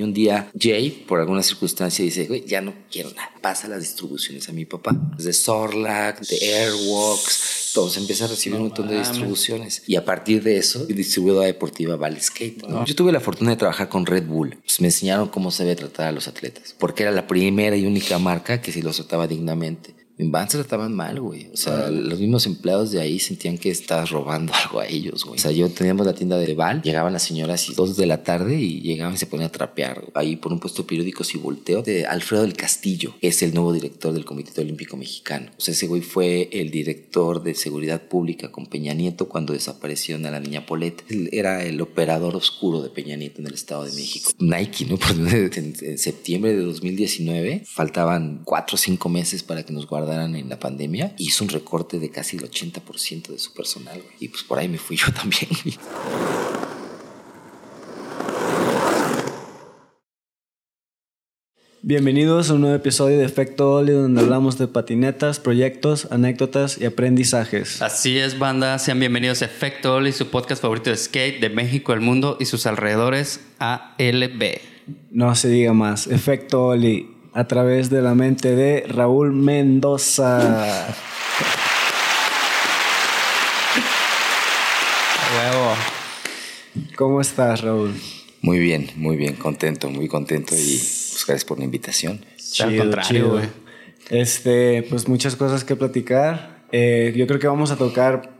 Y un día Jay, por alguna circunstancia, dice, güey, ya no quiero nada. Pasa las distribuciones a mi papá. De Sorlac, de Airwalks, todos empieza a recibir un montón de distribuciones. Y a partir de eso, distribuidora deportiva Vale Skate. Yo tuve la fortuna de trabajar con Red Bull. Pues me enseñaron cómo se debe tratar a los atletas. Porque era la primera y única marca que si los trataba dignamente. En Vans se trataban mal, güey. O sea, los mismos empleados de ahí sentían que estabas robando algo a ellos, güey. O sea, yo teníamos la tienda de Val, llegaban las señoras y dos de la tarde y llegaban y se ponían a trapear ahí por un puesto de periódicos y volteo de Alfredo del Castillo, que es el nuevo director del Comité Olímpico Mexicano. O sea, ese güey fue el director de seguridad pública con Peña Nieto cuando desapareció a la niña Polet. Él era el operador oscuro de Peña Nieto en el Estado de México. Nike, ¿no? En, en septiembre de 2019 faltaban cuatro o cinco meses para que nos guardaran en la pandemia, hizo un recorte de casi el 80% de su personal. Y pues por ahí me fui yo también. Bienvenidos a un nuevo episodio de Efecto Oli donde hablamos de patinetas, proyectos, anécdotas y aprendizajes. Así es, banda. Sean bienvenidos a Efecto Oli, su podcast favorito de skate de México, el mundo y sus alrededores, ALB. No se diga más. Efecto Oli a través de la mente de Raúl Mendoza. Huevo. ¿Cómo estás, Raúl? Muy bien, muy bien, contento, muy contento y pues gracias por la invitación. Al contrario, güey. Este, pues muchas cosas que platicar. Eh, yo creo que vamos a tocar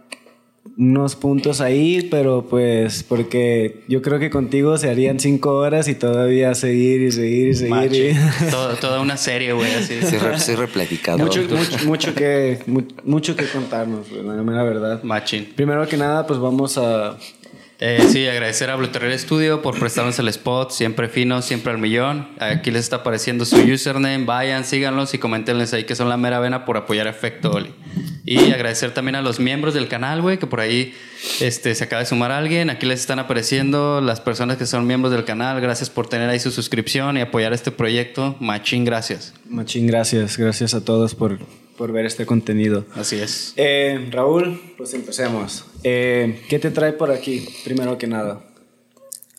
unos puntos ahí, pero pues porque yo creo que contigo se harían cinco horas y todavía seguir y seguir y seguir. toda una serie, güey, así. Soy, replaticado. Mucho, mucho, que, mucho que contarnos, la verdad. Machín. Primero que nada, pues vamos a eh, sí, agradecer a Blue Studio por prestarnos el spot, siempre fino, siempre al millón. Aquí les está apareciendo su username, vayan, síganlos y coméntenles ahí que son la mera vena por apoyar a Efecto Oli. Y agradecer también a los miembros del canal, güey, que por ahí este, se acaba de sumar alguien. Aquí les están apareciendo las personas que son miembros del canal. Gracias por tener ahí su suscripción y apoyar este proyecto. Machín, gracias. Machín, gracias. Gracias a todos por por ver este contenido. Así es. Eh, Raúl, pues empecemos. Eh, ¿Qué te trae por aquí, primero que nada?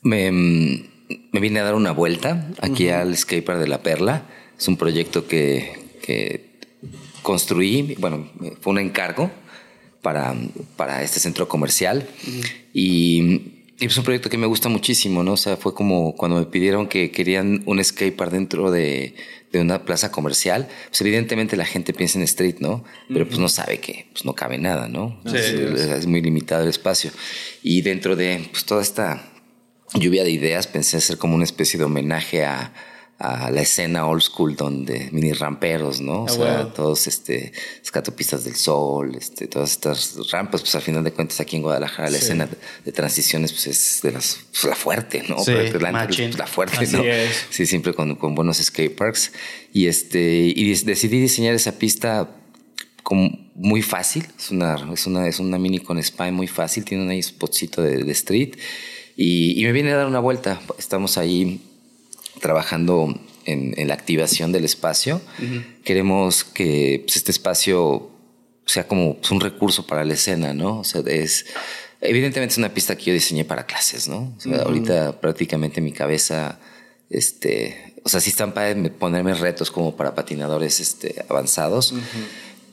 Me, me vine a dar una vuelta aquí al Skater de la Perla. Es un proyecto que, que construí, bueno, fue un encargo para, para este centro comercial y y es un proyecto que me gusta muchísimo, ¿no? O sea, fue como cuando me pidieron que querían un skatepark dentro de, de, una plaza comercial, pues evidentemente la gente piensa en street, ¿no? Pero pues no sabe que pues no cabe nada, ¿no? Sí, es, muy limitado el espacio. Y dentro de pues, toda esta lluvia de ideas pensé hacer como una especie de homenaje a, a la escena old school donde mini ramperos, ¿no? O ah, sea, todos este escatopistas del sol, este, todas estas rampas, pues al final de cuentas aquí en Guadalajara la escena de, transiciones pues es de las pues, la fuerte, ¿no? Sí, pues, la fuerte, ¿no? Sí, siempre con, con buenos skate parks. Y este y decidí diseñar esa pista como muy fácil, es una es una es una mini con spine muy fácil, tiene un spotcito de, de street. Y, y me viene a dar una vuelta, estamos ahí trabajando en, la activación del espacio. Queremos que pues, este espacio sea como pues, un recurso para la escena, ¿no? O sea, es... Evidentemente es una pista que yo diseñé para clases, ¿no? O sea, ahorita prácticamente mi cabeza, este, o sea, sí están para ponerme retos como para patinadores este, avanzados,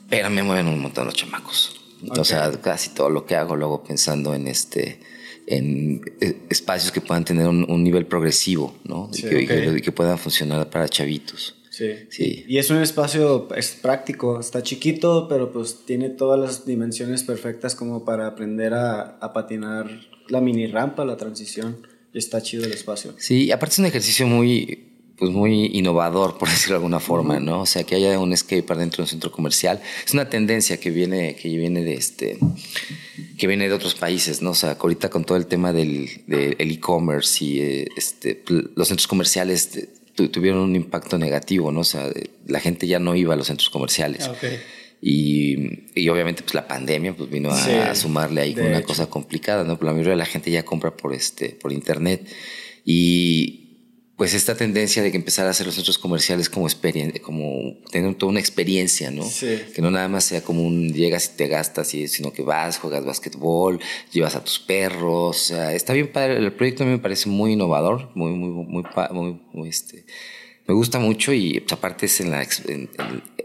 pero me mueven un montón los chamacos. O sea, casi todo lo que hago luego pensando en este, en eh, espacios que puedan tener un, nivel progresivo, ¿no? y, que, puedan funcionar para chavitos. Sí. sí. Y es un espacio es práctico, está chiquito, pero pues tiene todas las dimensiones perfectas como para aprender a, a patinar la mini rampa, la transición. Y está chido el espacio. Sí, aparte es un ejercicio muy, pues muy innovador, por decirlo de alguna forma, ¿no? O sea, que haya un skatepark dentro de un centro comercial. Es una tendencia que viene, que viene de este, que viene de otros países, ¿no? O sea, ahorita con todo el tema del e-commerce y eh, este, los centros comerciales tuvieron un impacto negativo, ¿no? O sea, la gente ya no iba a los centros comerciales. Ah, y, y, obviamente pues la pandemia pues vino a, sumarle ahí una cosa complicada, ¿no? Pero la mayoría de la gente ya compra por este por internet y pues esta tendencia de que empezar a hacer los centros comerciales como como tener toda una experiencia, ¿no? Sí. Que no nada más sea como un llegas y te gastas, sino que vas, juegas básquetbol, llevas a tus perros, o sea, está bien padre, el proyecto a mí me parece muy innovador, muy, muy, muy, muy, muy este, me gusta mucho y pues, aparte es en, la, en,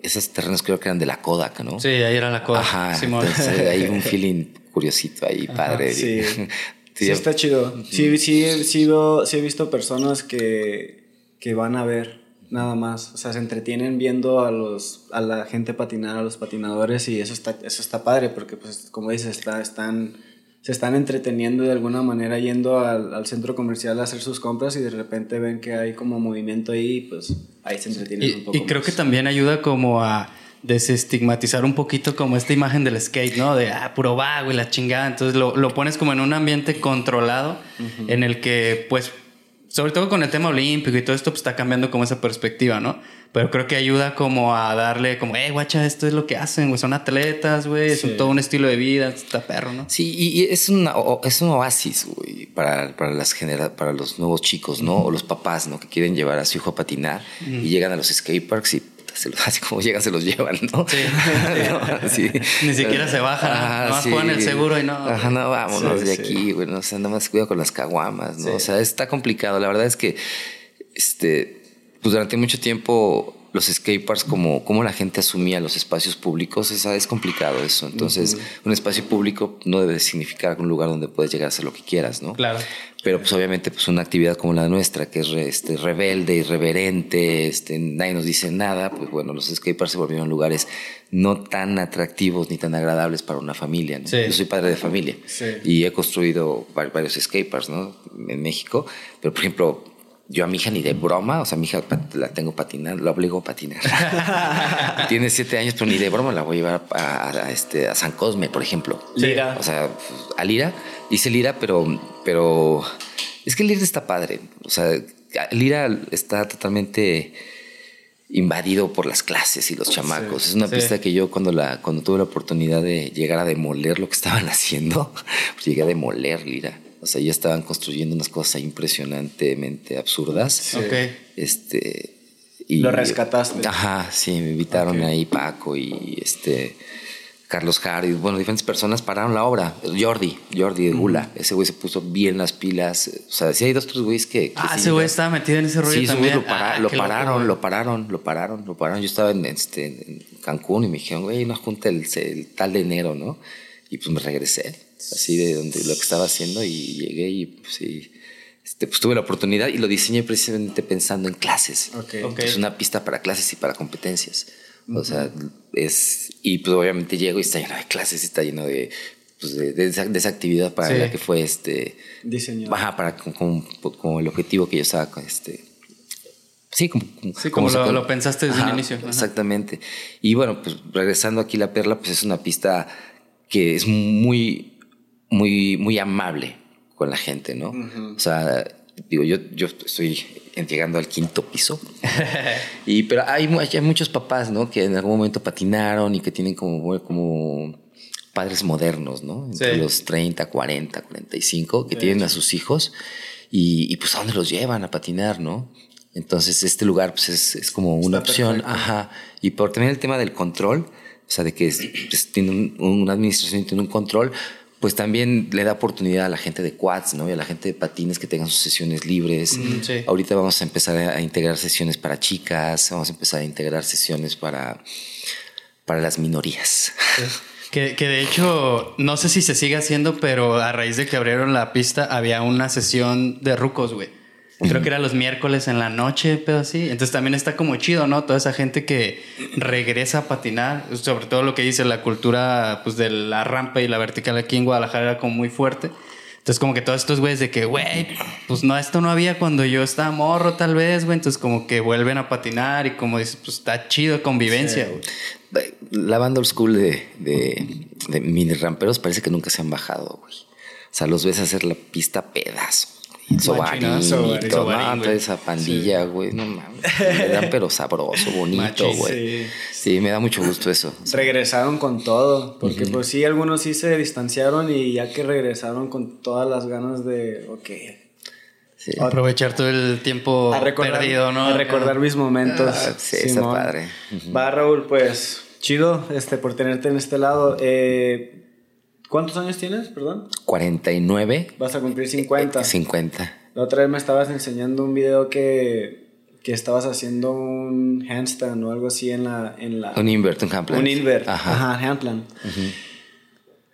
esos terrenos creo que eran de la Kodak, ¿no? Sí, ahí era la Kodak. Ajá, entonces hay un feeling curiosito ahí, padre. Sí. Sí, está chido. Sí, sí, he, sido, sí he visto personas que, que van a ver nada más. O sea, se entretienen viendo a, los, a la gente patinar, a los patinadores y eso está, eso está padre porque, pues, como dices, está, están, se están entreteniendo de alguna manera yendo al, al, centro comercial a hacer sus compras y de repente ven que hay como movimiento ahí, pues ahí se entretienen un poco. Y creo que también ayuda como a desestigmatizar un poquito como esta imagen del skate, ¿no? De, ah, puro vago y la chingada. Entonces lo, lo pones como en un ambiente controlado en el que, pues, sobre todo con el tema olímpico y todo esto, pues está cambiando como esa perspectiva, ¿no? Pero creo que ayuda como a darle como, eh, guacha, esto es lo que hacen, güey, son atletas, güey, es todo un estilo de vida, está perro, ¿no? Sí, y es, una, es un oasis, güey, para, para, las genera, para los nuevos chicos, ¿no? O los papás, ¿no? Que quieren llevar a su hijo a patinar y llegan a los skateparks y así como llegan, se los llevan, ¿no? Sí. Ni siquiera se bajan, ¿no? Nomás ponen el seguro y no. Ajá, no, vámonos de aquí, güey. No, o sea, nada más cuidado con las caguamas, ¿no? O sea, está complicado. La verdad es que, este, pues durante mucho tiempo los skateparks, como, como la gente asumía los espacios públicos, es, es complicado eso. Entonces, un espacio público no debe significar un lugar donde puedes llegar a hacer lo que quieras, ¿no? Claro. Pero pues obviamente pues una actividad como la nuestra, que es este, rebelde, irreverente, este, nadie nos dice nada, pues bueno, los skateparks se volvieron lugares no tan atractivos ni tan agradables para una familia. ¿no? Yo soy padre de familia y he construido varios skateparks ¿no? en México, pero por ejemplo yo a mi hija ni de broma, o sea, mi hija la tengo patinando, lo obligo a patinar. Tiene siete años, pero ni de broma la voy a llevar a, este, a San Cosme, por ejemplo. Lira. O sea, a Lira. Dice Lira, pero, pero es que Lira está padre. O sea, Lira está totalmente invadido por las clases y los chamacos. es una pista que yo cuando, la, cuando tuve la oportunidad de llegar a demoler lo que estaban haciendo, pues llegué a demoler Lira. O sea, ya estaban construyendo unas cosas impresionantemente absurdas. Ok. Este. Y, Lo rescataste. Ajá, sí, me invitaron ahí Paco y este. Carlos Hardy, bueno, diferentes personas pararon la obra. Jordi, Jordi de Gula, ese güey se puso bien las pilas. O sea, sí hay dos, tres güeyes que. ah, ese güey estaba metido en ese rollo sí, también. Lo, ah, lo pararon, lo pararon, lo pararon, lo pararon. Yo estaba en, este, en Cancún y me dijeron, güey, una junta el, el tal de enero, ¿no? Y pues me regresé así de donde lo que estaba haciendo y llegué y pues, este, pues tuve la oportunidad y lo diseñé precisamente pensando en clases. Es una pista para clases y para competencias. O sea, es, y pues obviamente llego y está lleno de clases, y está lleno de, pues de, esa, actividad para la que fue este diseño. Baja para como, el objetivo que yo estaba este Sí, como, como, lo, pensaste desde el inicio. Exactamente. Y bueno, pues regresando aquí la perla, pues es una pista que es muy muy, muy amable con la gente, ¿no? O sea, digo, yo, yo estoy llegando al quinto piso. y, pero hay, hay, muchos papás, ¿no? Que en algún momento patinaron y que tienen como, como padres modernos, ¿no? Entre los 30, 40, 45, que tienen a sus hijos y, y, pues a dónde los llevan a patinar, ¿no? Entonces este lugar pues es, es como una opción, ajá. Y por también el tema del control, o sea, de que pues, tiene una administración y tiene un control, pues también le da oportunidad a la gente de quads, ¿no? Y a la gente de patines que tengan sus sesiones libres. Ahorita vamos a empezar a integrar sesiones para chicas, vamos a empezar a integrar sesiones para, para las minorías. Que, que, de hecho, no sé si se sigue haciendo, pero a raíz de que abrieron la pista, había una sesión de rucos, güey. Creo que era los miércoles en la noche, pero así. Entonces también está como chido, ¿no? Toda esa gente que regresa a patinar, sobre todo lo que dice la cultura pues de la rampa y la vertical aquí en Guadalajara era como muy fuerte. Entonces como que todos estos güeyes de que, güey, pues no, esto no había cuando yo estaba morro tal vez, güey. Entonces como que vuelven a patinar y como dices, pues está chido convivencia, güey. La banda old school de, de, de mini ramperos parece que nunca se han bajado, güey. O sea, los ves hacer la pista pedazo Sobarín y toda esa pandilla, güey, no mames. Me dan pero sabroso, bonito, güey. Sí. me da mucho gusto eso. Regresaron con todo, porque pues sí, algunos sí se distanciaron y ya que regresaron con todas las ganas de, ok, Aprovechar todo el tiempo perdido, ¿no? A recordar mis momentos. Ah, sí, está padre. Va, Raúl, pues chido este, por tenerte en este lado. Eh, ¿Cuántos años tienes, perdón? 49. Vas a cumplir 50. 50. La otra vez me estabas enseñando un video que, que estabas haciendo un handstand o algo así en la... En la un invert, un handplan. Un invert. Ajá, Ajá handplan.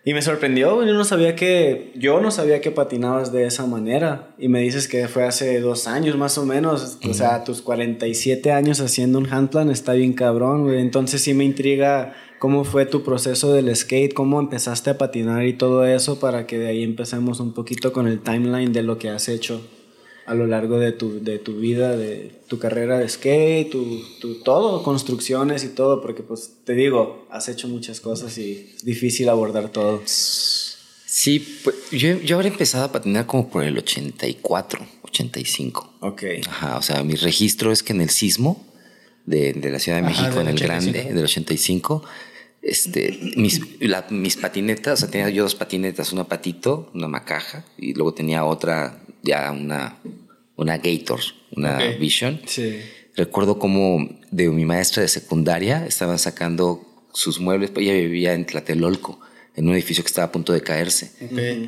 Y me sorprendió, yo no sabía que, yo no sabía que patinabas de esa manera. Y me dices que fue hace dos años más o menos. O sea, tus 47 años haciendo un handplan está bien cabrón, güey. Entonces sí me intriga cómo fue tu proceso del skate, cómo empezaste a patinar y todo eso para que de ahí empecemos un poquito con el timeline de lo que has hecho a lo largo de tu, de tu vida, de tu carrera de skate, tu, tu, todo, construcciones y todo, porque pues te digo, has hecho muchas cosas y es difícil abordar todo. Sí, pues, yo, yo habré empezado a patinar como por el 84, 85. Ok. Ajá, o sea, mi registro es que en el sismo de, de la Ciudad de México, en el grande, del 85, este, mis, mis patinetas, o sea, tenía yo dos patinetas, una patito, una macaja, y luego tenía otra, ya una una Gator, una Vision. Sí. Recuerdo como de mi maestra de secundaria estaban sacando sus muebles, pues ella vivía en Tlatelolco, en un edificio que estaba a punto de caerse.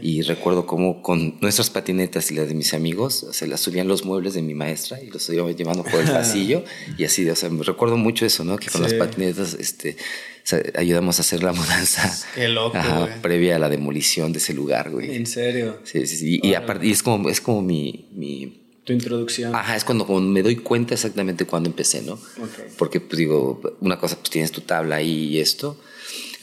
Y recuerdo como con nuestras patinetas y las de mis amigos, se las subían los muebles de mi maestra y los íbamos llevando por el pasillo. y así, o sea, recuerdo mucho eso, ¿no? Que con las patinetas este, ayudamos a hacer la mudanza Qué loco, previa a la demolición de ese lugar, güey. ¿En serio? Sí, sí, sí. Y, aparte, y es como, es como mi, mi tu introducción. Ajá, es cuando, me doy cuenta exactamente cuando empecé, ¿no? Porque, pues digo, una cosa, pues tienes tu tabla ahí y esto.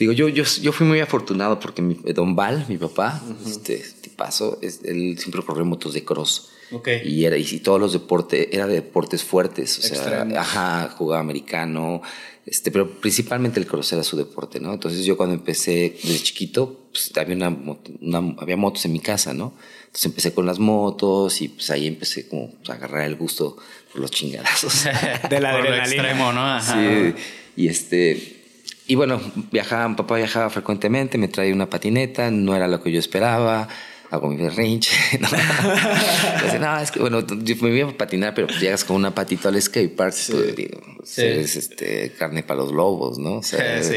Digo, yo, yo, yo fui muy afortunado porque mi, Don Val, mi papá, este paso, él siempre corrió motos de cross. Okay. Y, era, y, todos los deportes, era de deportes fuertes, o sea, ajá, jugaba americano, este, pero principalmente el cross era su deporte, ¿no? Entonces yo cuando empecé desde chiquito, pues había, una, había motos en mi casa, ¿no? Entonces empecé con las motos y pues ahí empecé como pues, a agarrar el gusto por los chingadazos. de la adrenalina. extremo, ¿no? Sí. Y este... Y bueno, viajaba, papá viajaba frecuentemente, me traía una patineta, no era lo que yo esperaba, hago mi berrinche. ¿no? no, es que bueno, yo me iba a patinar, pero pues llegas con una patita al skatepark, sí. pues, digo, sí. es este, carne para los lobos, ¿no? O sea, sí.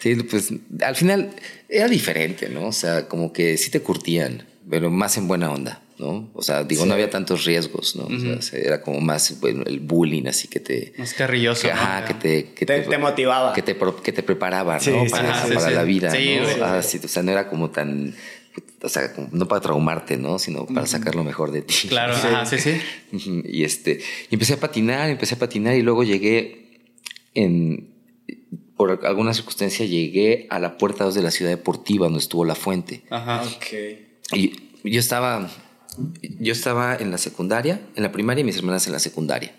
sí, pues al final era diferente, ¿no? O sea, como que sí te curtían pero más en buena onda, ¿no? O sea, digo, no había tantos riesgos, ¿no? o sea, era como más bueno, el bullying, así que te... Más carrilloso. Que, ajá, que te, que te, te, motivaba. Que te, que te preparaba, ¿no? para, para la vida, ¿no? Ah, o sea, no era como tan... O sea, no para traumarte, ¿no? Sino para sacar lo mejor de ti. Claro, ajá, sí, sí. Y este, y empecé a patinar, empecé a patinar y luego llegué en, por alguna circunstancia llegué a la puerta 2 de la ciudad deportiva donde estuvo la fuente. Ajá. Ok. Y yo estaba, yo estaba en la secundaria, en la primaria y mis hermanas en la secundaria.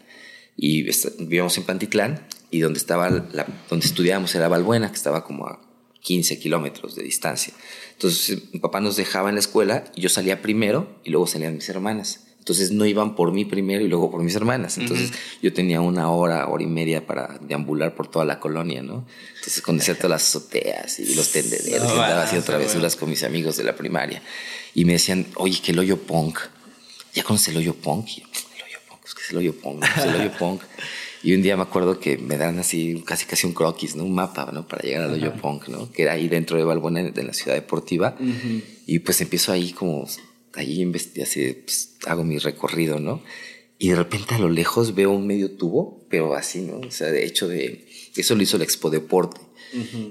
Y vivíamos en Pantitlán y donde, estaba la, donde estudiábamos era Valbuena, que estaba como a 15 kilómetros de distancia. Entonces mi papá nos dejaba en la escuela y yo salía primero y luego salían mis hermanas. Entonces no iban por mí primero y luego por mis hermanas. Entonces yo tenía una hora, hora y media para deambular por toda la colonia, ¿no? Entonces conocía todas las azoteas y los tendederos y andaba haciendo travesuras con mis amigos de la primaria. Y me decían, oye, que el hoyo punk. ¿Ya conoces el hoyo punk? Y yo, el hoyo punk, es que es el hoyo punk, es el hoyo punk. Y un día me acuerdo que me dan así casi casi un croquis, ¿no? Un mapa, ¿no? Para llegar al hoyo punk, ¿no? Que era ahí dentro de Balbuena, en la ciudad deportiva. Y pues empiezo ahí como allí así, pues, hago mi recorrido, ¿no? Y de repente a lo lejos veo un medio tubo, pero así, ¿no? O sea, de hecho, de, eso lo hizo el Expo Deporte.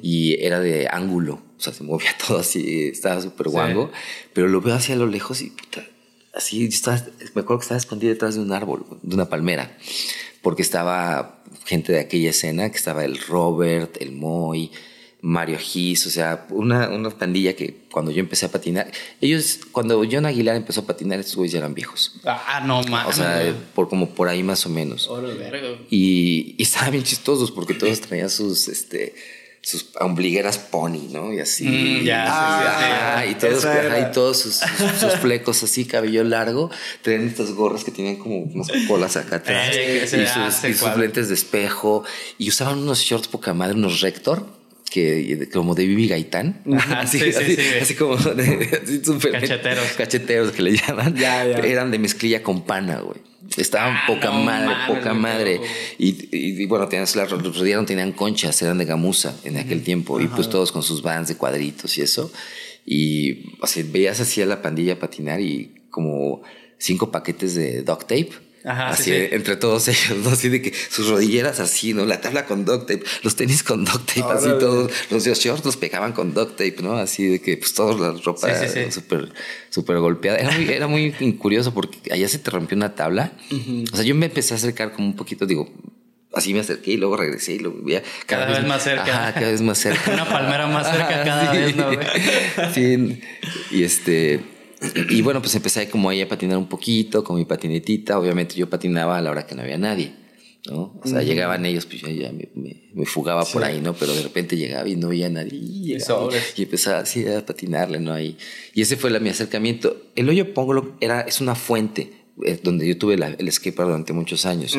Y era de ángulo, o sea, se movía todo así, estaba súper guango, pero lo veo hacia lo lejos y puta, así, estaba, me acuerdo que estaba escondido detrás de un árbol, de una palmera, porque estaba gente de aquella escena, que estaba el Robert, el Moy, Mario Gis, o sea, una, una pandilla que cuando yo empecé a patinar, ellos, cuando John Aguilar empezó a patinar, estos güeyes ya eran viejos. Ah, no mames. O sea, por, como por ahí más o menos. y, y estaban bien chistosos porque todos traían sus, este, sus ombligueras pony, ¿no? Y así. Mm, ya, y todos, y todos sus, sus, flecos así, cabello largo. Traían estas gorras que tienen como unas colas acá atrás. Eh, y, sus, y sus lentes de espejo. Y usaban unos shorts poca madre, unos rector que como de Bibi Gaitán. así, sí, sí, sí. así, como de, así super cacheteros. Cacheteros que le llaman. Ya, ya. Eran de mezclilla con pana, güey. Estaban Ah, poca no madre, poca madre. Y, y, y bueno, tenían, las rodearon, tenían conchas, eran de gamuza en aquel tiempo. Y pues todos con sus vans de cuadritos y eso. Y así, veías así a la pandilla patinar y como cinco paquetes de duct tape. Ajá, así sí, sí. entre todos ellos, ¿no? Así de que sus rodilleras así, ¿no? La tabla con duct tape, los tenis con duct tape, así todos, los shorts los pegaban con duct tape, ¿no? Así de que pues toda la ropa Sí, sí, súper súper golpeada. Era muy, era muy curioso porque allá se te rompió una tabla. O sea, yo me empecé a acercar como un poquito, digo, así me acerqué y luego regresé y lo veía Cada vez más cerca. Ajá, cada vez más cerca. Una palmera más cerca cada Sí. vez, ¿no? Sí, y este... Y bueno, pues empecé como ahí a patinar un poquito con mi patinetita. Obviamente yo patinaba a la hora que no había nadie, ¿no? O sea, llegaban ellos, pues yo ya me, me- me fugaba por ahí, ¿no? Pero de repente llegaba y no había nadie. Y, llegaba y empezaba así a patinarle, ¿no? Ahí. Y ese fue la, mi acercamiento. El hoyo Póngolo era, es una fuente donde yo tuve la- el skatepark durante muchos años.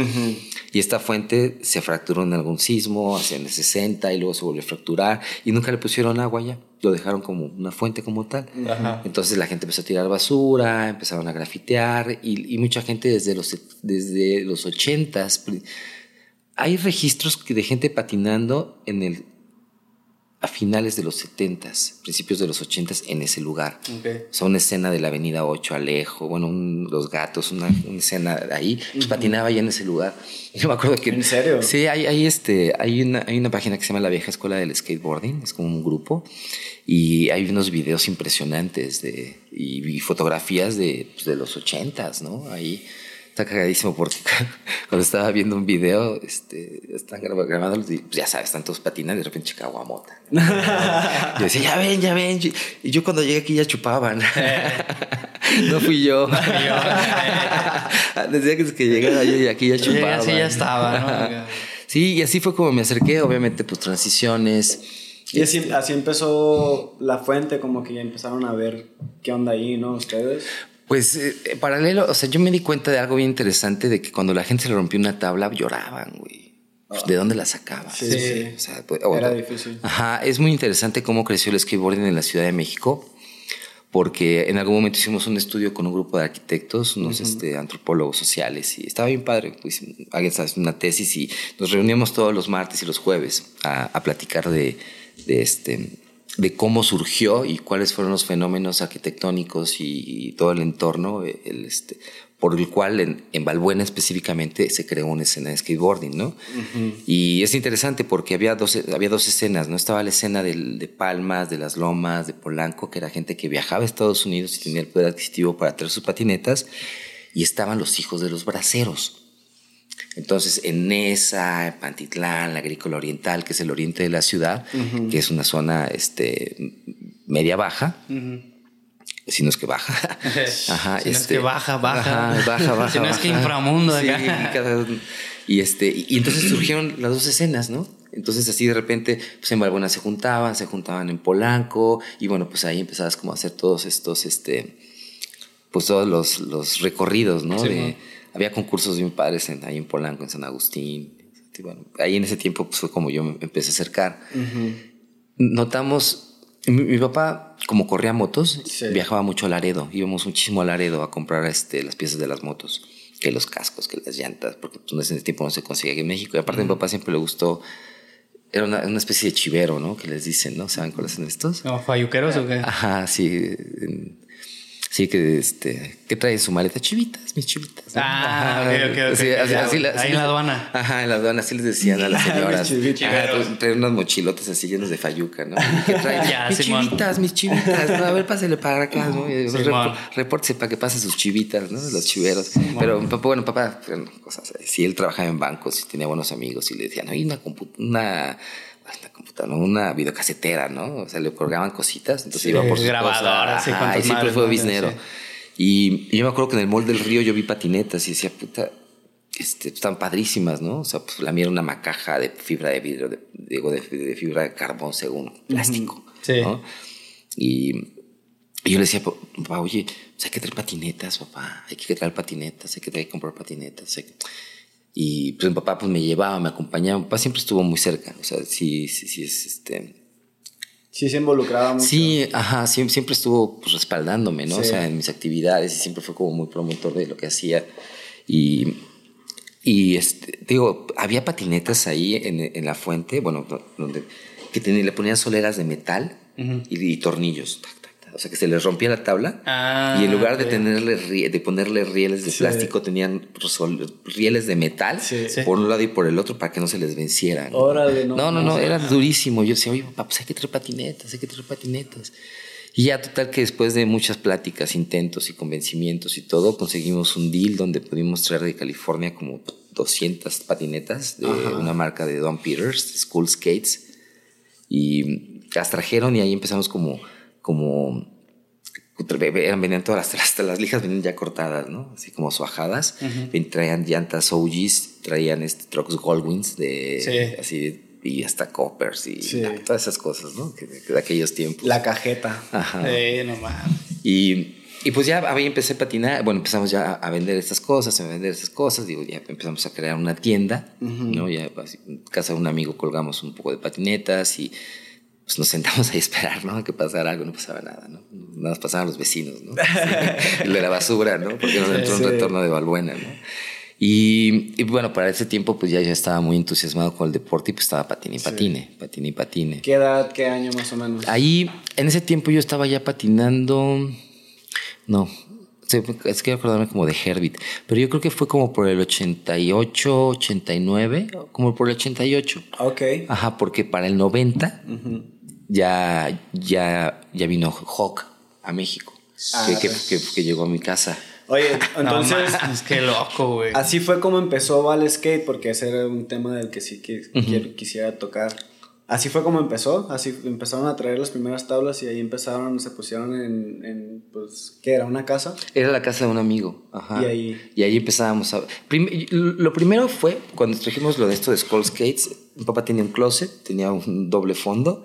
Y esta fuente se fracturó en algún sismo hacia el 60 y luego se volvió a fracturar y nunca le pusieron agua ya. Lo dejaron como una fuente como tal. Entonces la gente empezó a tirar basura, empezaron a grafitear y, y mucha gente desde los, desde los 80s. pri- Hay registros de gente patinando en el, a finales de los 70s, principios de los 80s en ese lugar. Ok. O sea, una escena de la Avenida 8, Alejo, bueno, un- los gatos, una, una escena de ahí. Pues patinaba allá en ese lugar. Yo me acuerdo que. ¿En serio? Sí, hay, hay, este, hay, una, hay una página que se llama La Vieja Escuela del Skateboarding, es como un grupo. Y hay unos videos impresionantes de, y, y fotografías de, pues, de los 80s, ¿no? Ahí. Está cagadísimo porque cuando estaba viendo un video, este, están grab- grabando, y, pues ya sabes, están todos patinando y de repente chica guamota. Yo decía, ya ven, ya ven. Y yo cuando llegué aquí ya chupaban. no fui yo. Desde que, que llegara yo y aquí ya chupaban. así ya estaba, ¿no? sí, y así fue como me acerqué, obviamente, pues transiciones. Y así, así empezó la fuente, como que ya empezaron a ver qué onda ahí, ¿no? Ustedes. Pues eh, en paralelo, o sea, yo me di cuenta de algo bien interesante de que cuando la gente se le rompió una tabla, lloraban, güey. Pues, ¿De dónde la sacaba? Sí, sí. O sea, pues, Era difícil. Ajá, es muy interesante cómo creció el skateboarding en la Ciudad de México, porque en algún momento hicimos un estudio con un grupo de arquitectos, unos este, antropólogos sociales, y estaba bien padre. Pues, alguien estaba haciendo una tesis y nos reuníamos todos los martes y los jueves a, a platicar de, de este de cómo surgió y cuáles fueron los fenómenos arquitectónicos y, y todo el entorno eh, el, este, por el cual en, en Balbuena específicamente se creó una escena de skateboarding, ¿no? Y es interesante porque había dos, había dos escenas, ¿no? Estaba la escena del- de Palmas, de Las Lomas, de Polanco, que era gente que viajaba a Estados Unidos y tenía el poder adquisitivo para traer sus patinetas, y estaban los hijos de los braceros. Entonces, en Nesa, en Pantitlán, la Agrícola Oriental, que es el oriente de la ciudad, que es una zona este, media baja, si no es que baja. Ajá, Si no es que baja, baja. Ajá, baja, baja. Si no es que inframundo Sí, cada- y, este, y, y entonces surgieron las dos escenas, ¿no? Entonces así de repente, pues en Balbuena se juntaban, se juntaban en Polanco, y bueno, pues ahí empezabas como a hacer todos estos, este, pues todos los, los recorridos, ¿no? Sí, De- ¿no? Había concursos bien padres en, ahí en Polanco, en San Agustín. Bueno, ahí en ese tiempo pues, fue como yo me empecé a acercar. Notamos, mi, mi papá, como corría motos, Sí. viajaba mucho a Laredo. Íbamos muchísimo a Laredo a comprar este, las piezas de las motos, que los cascos, que las llantas, porque pues, en ese tiempo no se conseguía aquí en México. Y aparte, a mi papá siempre le gustó. Era una, una especie de chivero, ¿no? Que les dicen, ¿no? ¿Saben cuáles son estos? ¿Como falluqueros o qué? Ajá, sí. en- Sí, que este, que trae su maleta chivitas, mis chivitas. ¿no? Ah, Ajá, ok, ok, ok. sí, así- así la- Ahí en la aduana. Ajá, en la aduana, así les decían a las señoras. traen unos mochilotes así llenos de fayuca, ¿no? ¿Qué traen? Ya, mis Simón. chivitas, mis chivitas. No, a ver, pásele para acá, ¿no? Repórtese para que pase sus chivitas, ¿no? Los chiveros. Pero papá, bueno, papá, bueno, cosas. Sí, él trabajaba en bancos y tenía buenos amigos y le decían, hay una una una computadora, no, una videocasetera, ¿no? O sea, le colgaban cositas, entonces Sí, iba por sus grabadora, cosas. sí, Ajá, y siempre fue biznero. Sí. Y, y yo me acuerdo que en el mall del río yo vi patinetas y decía, puta, este, están padrísimas, ¿no? O sea, pues la mía era una macaja de fibra de vidrio, de, digo, de, de fibra de carbón según plástico. Sí. ¿no? Y, y yo le decía, papá, oye, pues hay que traer patinetas, papá, hay que traer patinetas, hay que traer comprar patinetas. hay que-". Y pues mi papá pues me llevaba, me acompañaba. Mi papá siempre estuvo muy cerca, o sea, sí, sí, sí, es este. Sí, se involucraba mucho. Sí, ajá, siempre, siempre estuvo pues, respaldándome, ¿no? O sea, en mis actividades y siempre fue como muy promotor de lo que hacía. Y, y este, digo, había patinetas ahí en, en la fuente, bueno, donde que tenía, le ponían soleras de metal y, tornillos. O sea, que se les rompía la tabla Ah, y en lugar de, tenerle, de ponerle rieles de Sí. plástico, tenían rieles de metal Sí. Sí. por un lado y por el otro para que no se les venciera. ¿no? Órale, no. No, no, no, era durísimo. Yo decía, oye, papá, pues hay que traer patinetas, hay que traer patinetas. Y ya total que después de muchas pláticas, intentos y convencimientos y todo, conseguimos un deal donde pudimos traer de California como 200 patinetas de Ajá. una marca de Don Peters, School Skates. Y las trajeron y ahí empezamos como, como, venían todas las, las lijas venían ya cortadas, ¿no? Así como suajadas. Ven- Traían llantas OGs, traían este, trucks Goldwings de, Sí. así, y hasta coppers y Sí. na- todas esas cosas, ¿no? Que, que de aquellos tiempos. La cajeta. Ajá. Eh, no. Y, y pues ya ahí empecé a patinar, bueno, empezamos ya a, vender estas cosas, a vender estas cosas, digo, ya empezamos a crear una tienda, ¿no? Ya en casa de un amigo colgamos un poco de patinetas y pues nos sentamos ahí a esperar, ¿no? A que pasara algo, no pasaba nada, ¿no? Nada más pasaban los vecinos, ¿no? Sí, el de la basura, ¿no? Porque nos entró un Sí. retorno de Valbuena, ¿no? Y, y bueno, para ese tiempo pues ya yo estaba muy entusiasmado con el deporte y pues estaba patine y patine, patine y patine. ¿Qué edad, qué año más o menos? Ahí, en ese tiempo yo estaba ya patinando. No, es que acordarme como de Herbit, pero yo creo que fue como por el 88, 89, como por el 88. Ok. Ajá, porque para el 90 ya, ya, ya vino Hawk a México, Ah, que, que, que- que llegó a mi casa. Oye, No entonces, qué loco, güey. así fue como empezó Val Skate, porque ese era un tema del que sí que quisiera tocar. Así fue como empezó, así empezaron a traer las primeras tablas y ahí empezaron, se pusieron en, en pues, ¿qué era? ¿Una casa? Era la casa de un amigo. Ajá. Y ahí- Y ahí empezábamos a. Prim- lo primero fue cuando trajimos lo de esto de Skull Skates. Mi papá tenía un closet, tenía un doble fondo.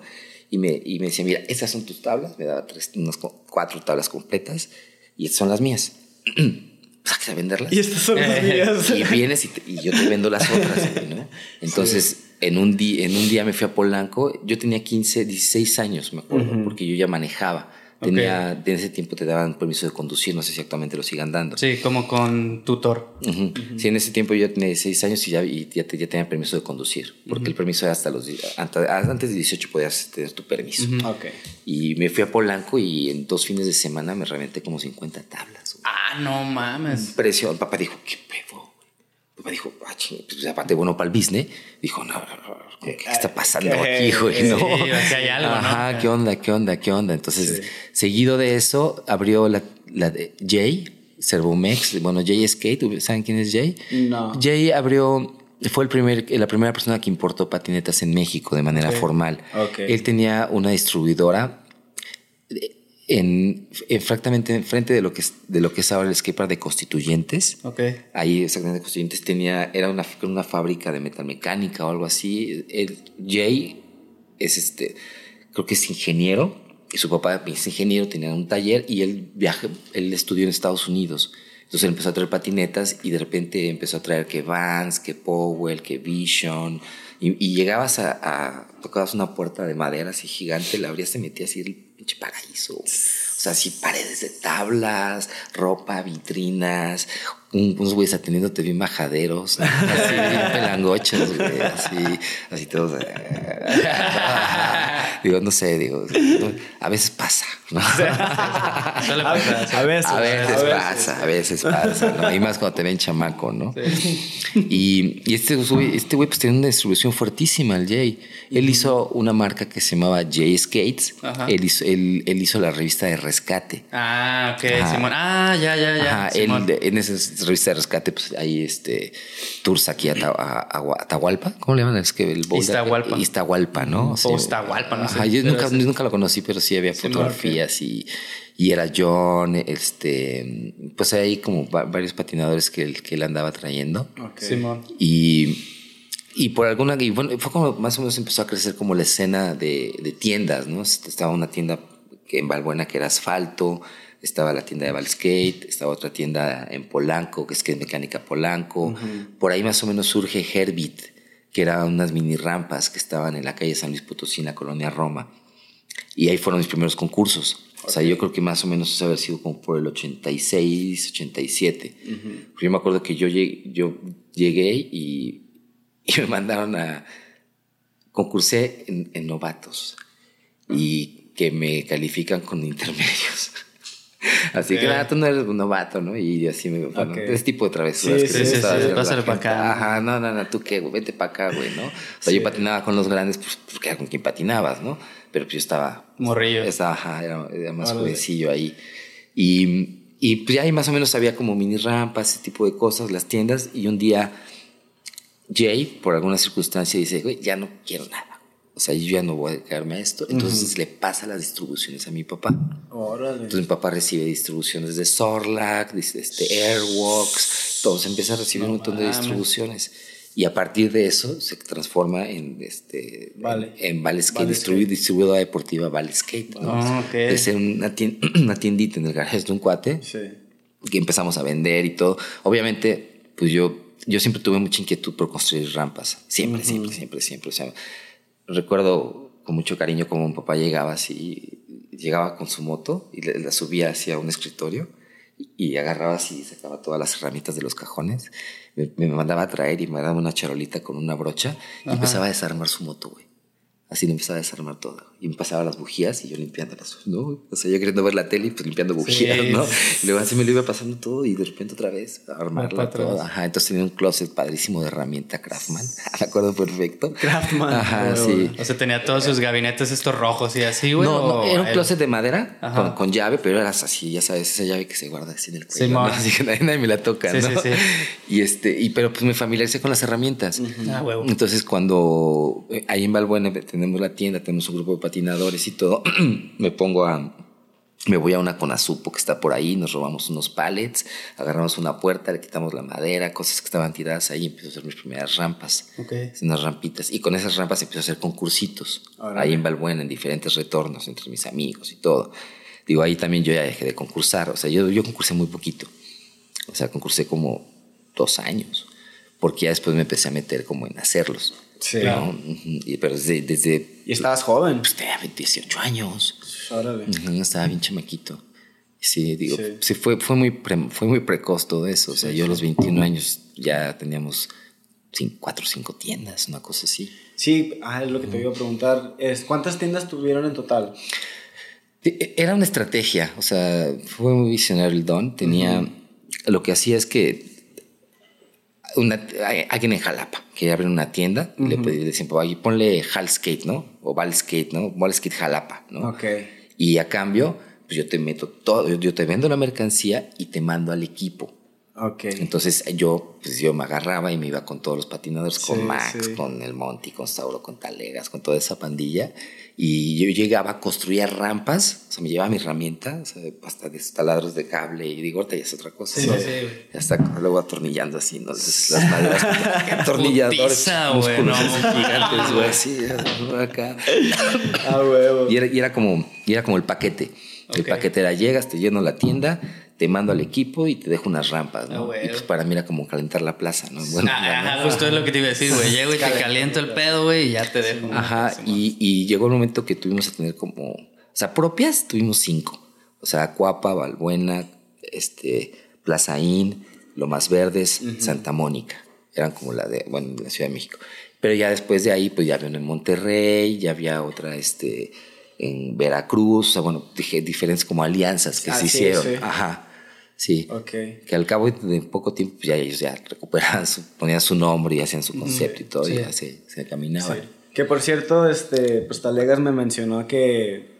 Y me, y me decía: Mira, estas son tus tablas. Me daba tres, unas cu- cuatro tablas completas. Y estas son las mías. Pues a venderlas. Y estas son las mías. Y vienes y, te- y yo te vendo las otras, ¿no? Entonces, en, un día, en un día me fui a Polanco. Yo tenía 15, 16 años, me acuerdo, porque yo ya manejaba. Tenía, En ese tiempo te daban permiso de conducir, no sé si actualmente lo sigan dando. Sí, como con tutor. Ujú. Sí, en ese tiempo yo tenía 16 años y ya, y ya, te- ya tenía permiso de conducir, porque el permiso era hasta los... Antes de 18 podías tener tu permiso. Ok. Y me fui a Polanco y en dos fines de semana me reventé como 50 tablas. güey. Ah, no mames. Precio. El papá dijo, ¿qué pedo? Papá dijo, ah, ching, pues aparte bueno para el business. Dijo, no, no, no, ¿qué, qué está pasando ¿Qué? aquí, güey? No. Sí, aquí hay algo, ¿no? Ajá, ¿qué onda, qué onda, qué onda? Entonces, seguido de eso, abrió la, la de Jay, Servomex, bueno, Jay Skate, ¿saben quién es Jay? No. Jay abrió, fue el primer, la primera persona que importó patinetas en México de manera formal. Ok. Él tenía una distribuidora en, exactamente enfrente de lo que es, de lo que es ahora el skatepark de Constituyentes. Ok. Ahí exactamente Constituyentes tenía, era una, una fábrica de metalmecánica o algo así. El Jay es este, creo que es ingeniero, y su papá es ingeniero, tenía un taller y él viaja, él estudió en Estados Unidos. Entonces él empezó a traer patinetas y de repente empezó a traer que Vans, que Powell, que Vision. Y, y llegabas a, a, tocabas una puerta de madera así gigante, la abrías, te metías y el pinche paraíso. O sea, así paredes de tablas, ropa, vitrinas, unos güeyes atendiéndote bien majaderos, ¿no? así bien pelangochos, güey, así, así todos. eh, digo, no sé, digo, a veces pasa, ¿no? A veces. A veces pasa, a veces pasa, ¿no? Y más cuando te ven chamaco, ¿no? Y, y este güey, este güey pues tenía una distribución fuertísima, el Jay. Él hizo una marca que se llamaba Jay Skates. Ajá. Él hizo, él, él hizo la revista de rescate. Ah, ok. Simón. Ah, ya, ya, ya. Ajá, él, en esa revista de rescate, pues hay este tours aquí a, Ta- a- a- Atahualpa. ¿Cómo le llaman? Es que el boulder- Iztahualpa. Iztahualpa, ¿no? O Iztahualpa, no sé. Ajá, yo nunca, es- nunca lo conocí, pero sí había fotografías y, y era John, este, pues hay como va- varios patinadores que, él- que él andaba trayendo. Ok. Simón. Y, y por alguna, y bueno, fue como más o menos empezó a crecer como la escena de, de tiendas, ¿no? Estaba una tienda que en Valbuena que era asfalto, estaba la tienda de Valskate, estaba otra tienda en Polanco, que es que es mecánica Polanco. Por ahí más o menos surge Herbit, que eran unas mini rampas que estaban en la calle San Luis Potosí, en la colonia Roma. Y ahí fueron mis primeros concursos. O sea, yo creo que más o menos eso haber sido como por el 86, 87. Yo me acuerdo que yo llegué, yo llegué y, y me mandaron a... Concursé en, en novatos y que me califican con intermedios. Así que nada, tú no eres un novato, ¿no? Y así me. Bueno, ese tipo de travesuras sí, que sí, sí, sí, Pásale para acá. Ajá, no, no, no, tú qué, güey, vete para acá, güey, ¿no? O sea, yo patinaba con los grandes, pues, porque era con quien patinabas, ¿no? Pero pues yo estaba. Morrillo. Estaba, ajá, era, era más jovencillo ahí. Y, y pues ya ahí más o menos había como mini rampas, ese tipo de cosas, las tiendas. Y un día Jay, por alguna circunstancia, dice, güey, ya no quiero nada. O sea, yo ya no voy a dedicarme a esto. Entonces le pasa las distribuciones a mi papá. Órale. Entonces mi papá recibe distribuciones de Sorlac, de este, Airwalks, todo. Se empieza a recibir un montón de distribuciones. Y a partir de eso se transforma en, este, Vale. en, en Vale Skate, Vale distribu- distribuidora deportiva Vale Skate. ¿no? Ah, ok. De ser una, tien- una tiendita en el garaje de un cuate Sí. que empezamos a vender y todo. Obviamente, pues yo, yo siempre tuve mucha inquietud por construir rampas. Siempre, siempre, siempre, siempre. O sea, recuerdo con mucho cariño como un papá llegaba así, llegaba con su moto y le- la subía hacia un escritorio y, agarraba así, sacaba todas las herramientas de los cajones, me, me mandaba a traer y me daba una charolita con una brocha y empezaba a desarmar su moto, güey. Así le empezaba a desarmar todo. Y me pasaba las bujías y yo limpiándolas, ¿no? O sea, yo queriendo ver la tele y pues limpiando bujías, Sí, ¿no? sí. Y luego así me lo iba pasando todo y de repente otra vez a armarla toda. Ajá, entonces tenía un closet padrísimo de herramienta Craftman. Me acuerdo perfecto. Craftman. Ajá, sí. O sea, tenía todos sus gabinetes estos rojos y así, güey. No, no, era un closet de madera con, con llave, pero era así, ya sabes, esa llave que se guarda así en el cuello. Simón. ¿no? Así que nadie, nadie me la toca, Sí, ¿no? sí, sí. Y este, y pero pues me familiaricé con las herramientas. Ah, huevo. Entonces, cuando eh, ahí en Balbuena tenemos la tienda, tenemos un grupo de patinadores y todo, me pongo a. Me voy a una Conazupo que está por ahí, nos robamos unos pallets, agarramos una puerta, le quitamos la madera, cosas que estaban tiradas ahí, empiezo a hacer mis primeras rampas, Ok. unas rampitas. Y con esas rampas empiezo a hacer concursitos ahí en Balbuena, en diferentes retornos entre mis amigos y todo. Digo, ahí también yo ya dejé de concursar, o sea, yo, yo concursé muy poquito, o sea, concursé como dos años, porque ya después me empecé a meter como en hacerlos. Sí. Y- Pero desde, desde Y estabas joven. pues, tenía 18 años. Órale. Estaba bien chamaquito. Sí, digo, Sí. sí, fue, fue, muy pre- fue muy precoz todo eso. O sea, yo a los 21 años ya teníamos cin- cuatro o cinco tiendas, una cosa así. Sí, ah, es lo que te iba a preguntar. Es, ¿Cuántas tiendas tuvieron en total? E- Era una estrategia, o sea, fue muy visionario el Don. Tenía, lo que hacía es que una, alguien en Jalapa quería abrir una tienda y le pedí, le decían, "Oye, ponle Hal Skate, ¿no? O Val Skate, ¿no? Val Skate Jalapa, ¿no? Ok. Y a cambio, pues yo te meto todo, yo- te vendo la mercancía y te mando al equipo. Ok. Entonces yo, pues yo me agarraba y me iba con todos los patinadores, con Sí, Max, sí. con el Monty, con Sauro, con Talegas, con toda esa pandilla. Y yo llegaba a construir rampas, o sea, me llevaba mi herramienta, o sea, hasta de taladros de cable y digo, ahorita ya es otra cosa. Sí, ¿no? sí, güey. Ya está luego atornillando así, ¿no? Las, las maderas, atornilladores Putiza, güey, no. gigantes, güey, así, acá. Ah, huevo. Y era, y era como, y era como el paquete. El paquete era llegas, te lleno la tienda, te mando al equipo y te dejo unas rampas, Ah, ¿no? güey. y pues para mí era como calentar la plaza, ¿no? Bueno, Ah, justo es lo que te iba a decir, güey. Llego y te caliento el pedo, güey, y ya te dejo. Ajá, y, y llegó el momento que tuvimos a tener como, o sea, propias tuvimos cinco. O sea, Cuapa, Balbuena, este, Plazaín, Lomas Verdes, Santa Mónica. Eran como la de, bueno, la Ciudad de México. Pero ya después de ahí, pues ya había una en Monterrey, ya había otra, este, en Veracruz, o sea, bueno, dije, diferentes como alianzas que Ah, se sí, hicieron. sí. Ajá, sí. Ok. Que al cabo de poco tiempo, pues ya ellos ya recuperaban, su, ponían su nombre y hacían su concepto y todo, y ya se, se caminaban. Que por cierto, este, pues Talegas me mencionó que,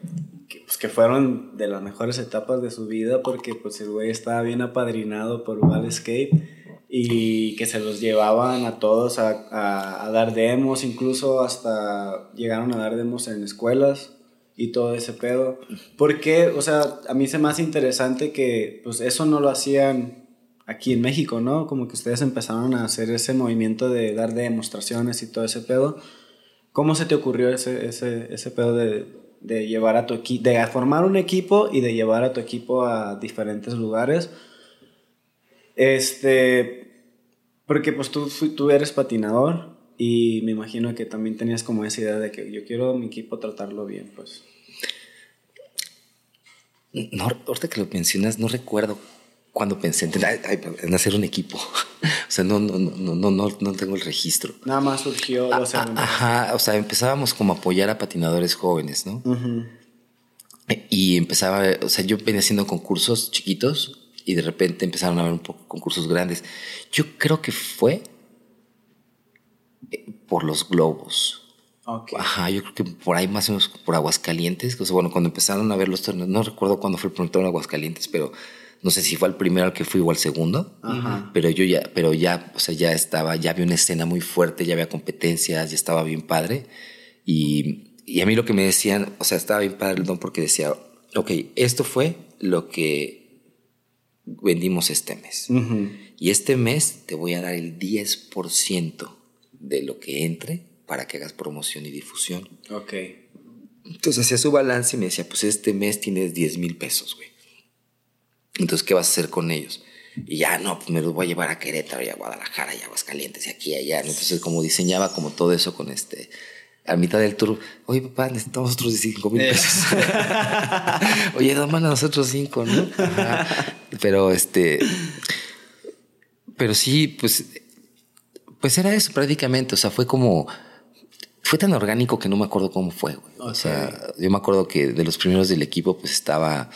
que, pues, que fueron de las mejores etapas de su vida porque pues el güey estaba bien apadrinado por Val Skate y que se los llevaban a todos a, a, a dar demos, incluso hasta llegaron a dar demos en escuelas y todo ese pedo. Porque, o sea, a mí se me hace interesante que pues eso no lo hacían aquí en México, ¿no? Como que ustedes empezaron a hacer ese movimiento de dar demostraciones y todo ese pedo. ¿Cómo se te ocurrió ese, ese, ese pedo de, de llevar a tu equipo, de formar un equipo y de llevar a tu equipo a diferentes lugares? Este, porque pues tú, tú eres patinador y me imagino que también tenías como esa idea de que yo quiero mi equipo tratarlo bien, pues. No, ahorita que lo mencionas, no recuerdo cuando pensé en, hacer un equipo. o sea, no, no, no, no, no, no tengo el registro. Nada más surgió. Ah, ah, ajá, o sea, empezábamos como a apoyar a patinadores jóvenes, ¿no? Y empezaba, o sea, yo venía haciendo concursos chiquitos y de repente empezaron a haber un poco concursos grandes. Yo creo que fue por los globos. Ajá, yo creo que por ahí más o menos por Aguascalientes. O sea, bueno, cuando empezaron a ver los torneos, no recuerdo cuándo fue el primer torneo en Aguascalientes, pero no sé si fue el primero al que fui o al segundo. Pero yo ya, pero ya, o sea, ya estaba, ya había una escena muy fuerte, ya había competencias, ya estaba bien padre. Y, y a mí lo que me decían, o sea, estaba bien padre el don porque decía, ok, esto fue lo que vendimos este mes. Y este mes te voy a dar el 10% de lo que entre para que hagas promoción y difusión. Ok. Entonces hacía su balance y me decía, pues este mes tienes 10 mil pesos, güey. Entonces, ¿qué vas a hacer con ellos? Y ya, no, pues me los voy a llevar a Querétaro y a Guadalajara y a Aguascalientes y aquí y allá. Entonces, como diseñaba como todo eso con este... A mitad del tour, oye papá, necesitamos otros 5 mil pesos. oye, dame a nosotros 5, ¿no? Pero este... Pero sí, pues... Pues era eso prácticamente, o sea, fue como fue tan orgánico que no me acuerdo cómo fue, güey. O sea, yo me acuerdo que de los primeros del equipo, pues estaba.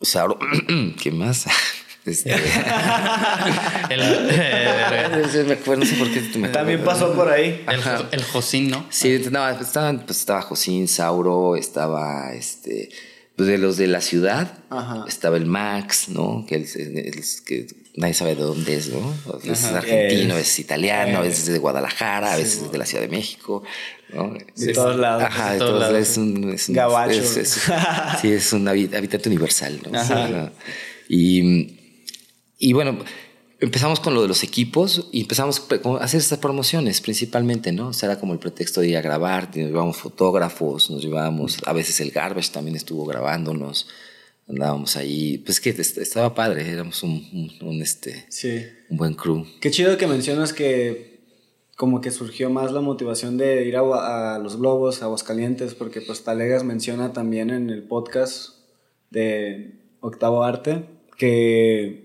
O sea, ¿qué más? Este... el, me acuerdo, no sé por qué me También pasó por ahí. El, el Josín, ¿no? Sí, estaba, pues estaba Josín, Sauro, estaba este. Pues de los de la ciudad, estaba el Max, ¿no? Que, el, que nadie sabe de dónde es, ¿no? A veces es argentino, a veces es italiano, a veces es de Guadalajara, a veces es de la Ciudad de México, ¿no? De todos lados. Ajá, de todos lados. Es un, es un Gabacho. sí, es un habitante universal, ¿no? Y, y bueno, empezamos con lo de los equipos y empezamos a hacer estas promociones principalmente, ¿no? O sea, era como el pretexto de ir a grabar, nos llevábamos fotógrafos, nos llevábamos, a veces el Garbage también estuvo grabándonos andábamos ahí, pues que estaba padre, éramos un, un, este, un buen crew. Qué chido que mencionas que como que surgió más la motivación de ir a, los globos, a Aguascalientes, porque pues Talegas menciona también en el podcast de Octavo Arte que,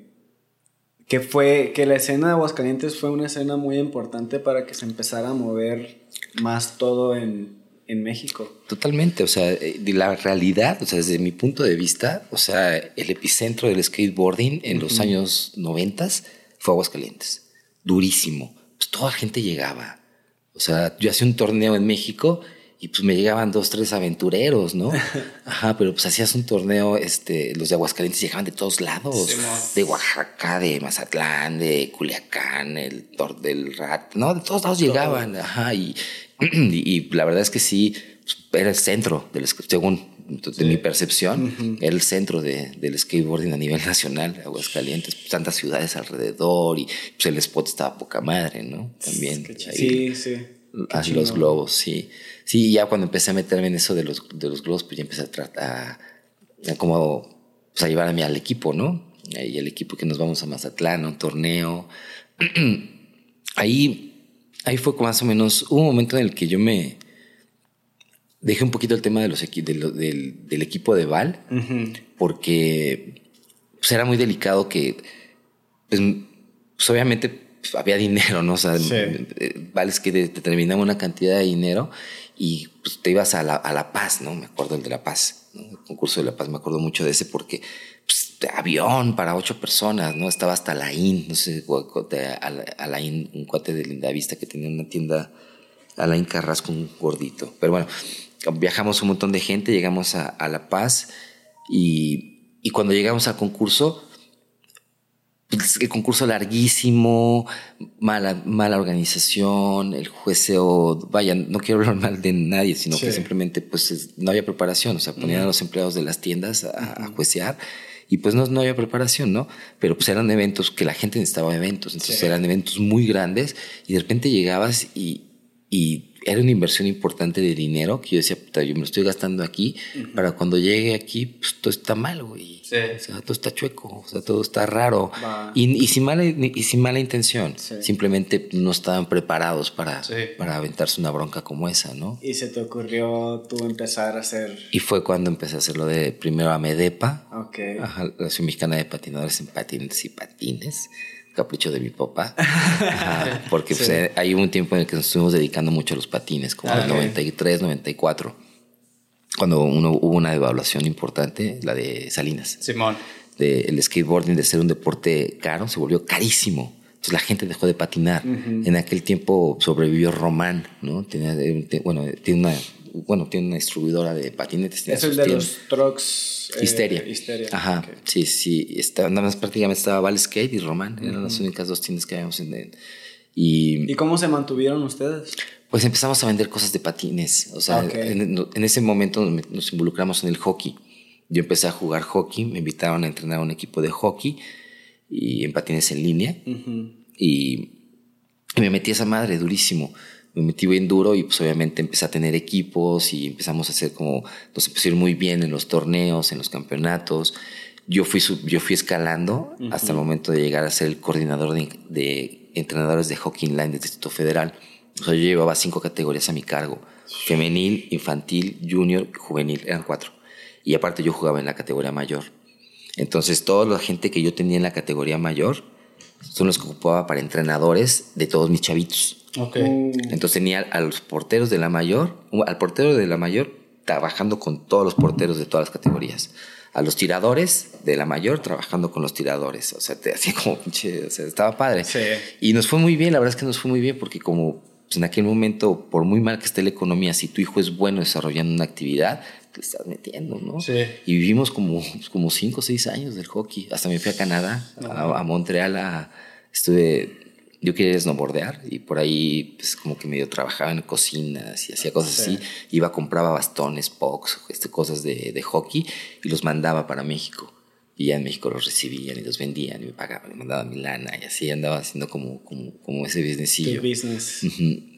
que fue, que la escena de Aguascalientes fue una escena muy importante para que se empezara a mover más todo en, en México. Totalmente, o sea, eh, de la realidad, o sea, desde mi punto de vista, o sea, el epicentro del skateboarding en los años noventas fue Aguascalientes. Durísimo. Pues toda la gente llegaba. O sea, yo hacía un torneo en México y pues me llegaban dos, tres aventureros, ¿no? Ajá, pero pues hacías un torneo, este, los de Aguascalientes llegaban de todos lados, de Oaxaca, de Mazatlán, de Culiacán, el Tor del Rat, no, de todos lados llegaban, ajá, y, y, la verdad es que sí, era el centro, del, según de mi percepción, era el centro de, del skateboarding a nivel nacional, Aguascalientes, pues, tantas ciudades alrededor y pues, el spot estaba poca madre, ¿no? También. sí, sí. Así los globos, sí. Sí, ya cuando empecé a meterme en eso de los, de los globos, pues ya empecé a tratar, a, como, pues a llevarme al equipo, ¿no? Y el equipo que nos vamos a Mazatlán, a un torneo. Ahí ahí fue más o menos, un momento en el que yo me dejé un poquito el tema de los del, equipo de Val, porque pues, era muy delicado que, pues, pues obviamente había dinero, ¿no? O sea, Val es que determinaba una cantidad de dinero y pues, te ibas a la, a la Paz, ¿no? Me acuerdo el de La Paz, el concurso de La Paz, me acuerdo mucho de ese porque avión para ocho personas, ¿no? Estaba hasta Laín, no sé, Alain, un cuate de Linda Vista que tenía una tienda, Alain Carrasco, un gordito. Pero bueno, viajamos un montón de gente, llegamos a, La Paz y, y, cuando llegamos al concurso, pues, el concurso larguísimo, mala, mala organización, el jueceo, vaya, no quiero hablar mal de nadie, sino que simplemente pues no había preparación, o sea, ponían a los empleados de las tiendas a, a juecear y pues no, no había preparación, ¿no? Pero pues eran eventos que la gente necesitaba eventos, entonces eran eventos muy grandes y de repente llegabas y, y era una inversión importante de dinero que yo decía, puta, yo me lo estoy gastando aquí, para cuando llegue aquí, pues todo está mal, güey. Sí. O sea, todo está chueco, o sea, todo está raro. Y, y, sin mala, y sin mala intención. Simplemente no estaban preparados para, para aventarse una bronca como esa, ¿no? Y se te ocurrió tú empezar a hacer... Y fue cuando empecé a hacerlo de primero a Medepa, Ok. Ajá, la Asociación Mexicana de Patinadores en Patines y Patines capricho de mi papá. Ajá, porque pues, eh, hay un tiempo en el que nos estuvimos dedicando mucho a los patines, como en el 93, 94, cuando uno, hubo una devaluación importante, la de Salinas. Simón. De, el skateboarding de ser un deporte caro se volvió carísimo. Entonces la gente dejó de patinar. En aquel tiempo sobrevivió Román, ¿no? Tenía, eh, bueno, tiene una, bueno, tiene una distribuidora de patinetes. Es el de los trucks. Eh, histeria. Ajá. Sí, sí. Está, nada más prácticamente estaba Val Skate y Román. Eran las únicas dos tiendas que habíamos en. Y, ¿Y cómo se mantuvieron ustedes? Pues empezamos a vender cosas de patines. O sea, en, en, ese momento nos involucramos en el hockey. Yo empecé a jugar hockey, me invitaron a entrenar a un equipo de hockey y en patines en línea. y, y, me metí a esa madre durísimo me metí bien duro y pues obviamente empecé a tener equipos y empezamos a hacer como, nos empezó a ir muy bien en los torneos, en los campeonatos. Yo fui, yo fui escalando hasta el momento de llegar a ser el coordinador de, de entrenadores de hockey inline del Distrito Federal. O sea, yo llevaba cinco categorías a mi cargo. Femenil, infantil, junior, juvenil. Eran cuatro. Y aparte yo jugaba en la categoría mayor. Entonces toda la gente que yo tenía en la categoría mayor son los que ocupaba para entrenadores de todos mis chavitos. Okay. Entonces tenía a los porteros de la mayor, al portero de la mayor trabajando con todos los porteros de todas las categorías. A los tiradores de la mayor trabajando con los tiradores. O sea, te hacía como pinche, o sea, estaba padre. Sí. Y nos fue muy bien, la verdad es que nos fue muy bien porque como pues, en aquel momento, por muy mal que esté la economía, si tu hijo es bueno desarrollando una actividad, te estás metiendo, ¿no? Sí. Y vivimos como, como cinco o seis años del hockey. Hasta me fui a Canadá, a, a Montreal, a, estuve yo quería snowboardear y por ahí pues como que medio trabajaba en cocinas y hacía cosas Sí. así. Iba, compraba bastones, pucks, este, cosas de, de hockey y los mandaba para México. Y ya en México los recibían y los vendían y me pagaban, me mandaban mi lana y así andaba haciendo como, como, como ese businessillo. business.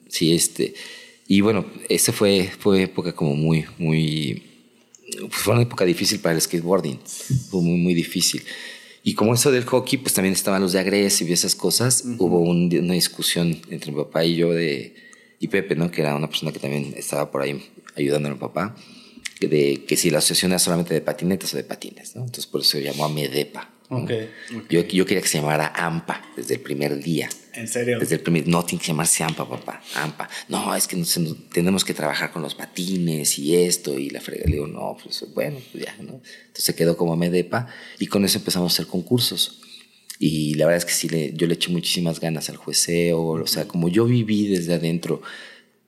Sí, este. Y bueno, ese fue, fue época como muy, muy. Pues fue una época difícil para el skateboarding. Fue muy, muy difícil. Y como eso del hockey, pues también estaban los de Agresive y esas cosas. Hubo un- una discusión entre mi papá y yo de. Y Pepe, ¿no? Que era una persona que también estaba por ahí ayudando a mi papá. De que si la asociación era solamente de patinetas o de patines, ¿no? Entonces por eso se llamó Amedepa. ¿No? Ok. Yo, yo quería que se llamara AMPA desde el primer día. ¿En serio? Desde el primer, no tiene que llamarse AMPA, papá. AMPA. No, es que nos- tenemos que trabajar con los patines y esto y la frega. Le digo, no, pues bueno, pues ya, ¿no? Entonces se quedó como Medepa y con eso empezamos a hacer concursos. Y la verdad es que sí, le, yo le eché muchísimas ganas al jueceo. O sea, como yo viví desde adentro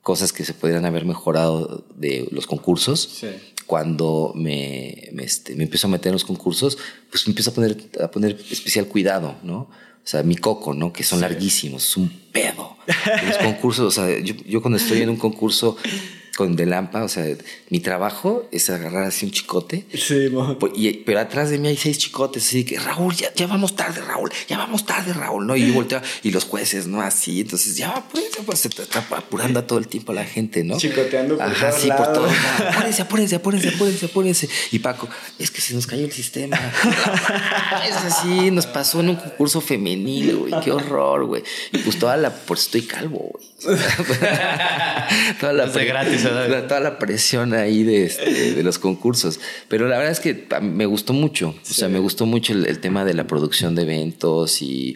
cosas que se podrían haber mejorado de los concursos, Sí. Cuando me, me, este, me empiezo a meter en los concursos, pues me empiezo a poner, a poner especial cuidado, ¿no? O sea, mi coco, ¿no? Que son larguísimos, es un pedo. Los concursos, o sea, yo, yo cuando estoy en un concurso con Delampa, o sea, mi trabajo es agarrar así un chicote. Sí. Pues, y- pero atrás de mí hay seis chicotes, así que Raúl, ya, ya vamos tarde, Raúl, ya vamos tarde, Raúl, ¿no? Y yo volteo, y los jueces, ¿no? Así, entonces ya, pues, pues se está apurando a todo el tiempo a la gente, ¿no? Chicoteando por Ajá, sí, por lados. lados. Apúrense, apúrense, apúrense, apúrense, apúrense. Y Paco, es que se nos cayó el sistema. es así, nos pasó en un concurso femenil, güey, qué horror, güey. Y pues toda la, por eso estoy calvo, güey. toda la Es de gratis, ¿verdad? la- toda la presión ahí de, este, de los concursos. Pero la verdad es que me gustó mucho. O sea, me gustó mucho el, el tema de la producción de eventos y,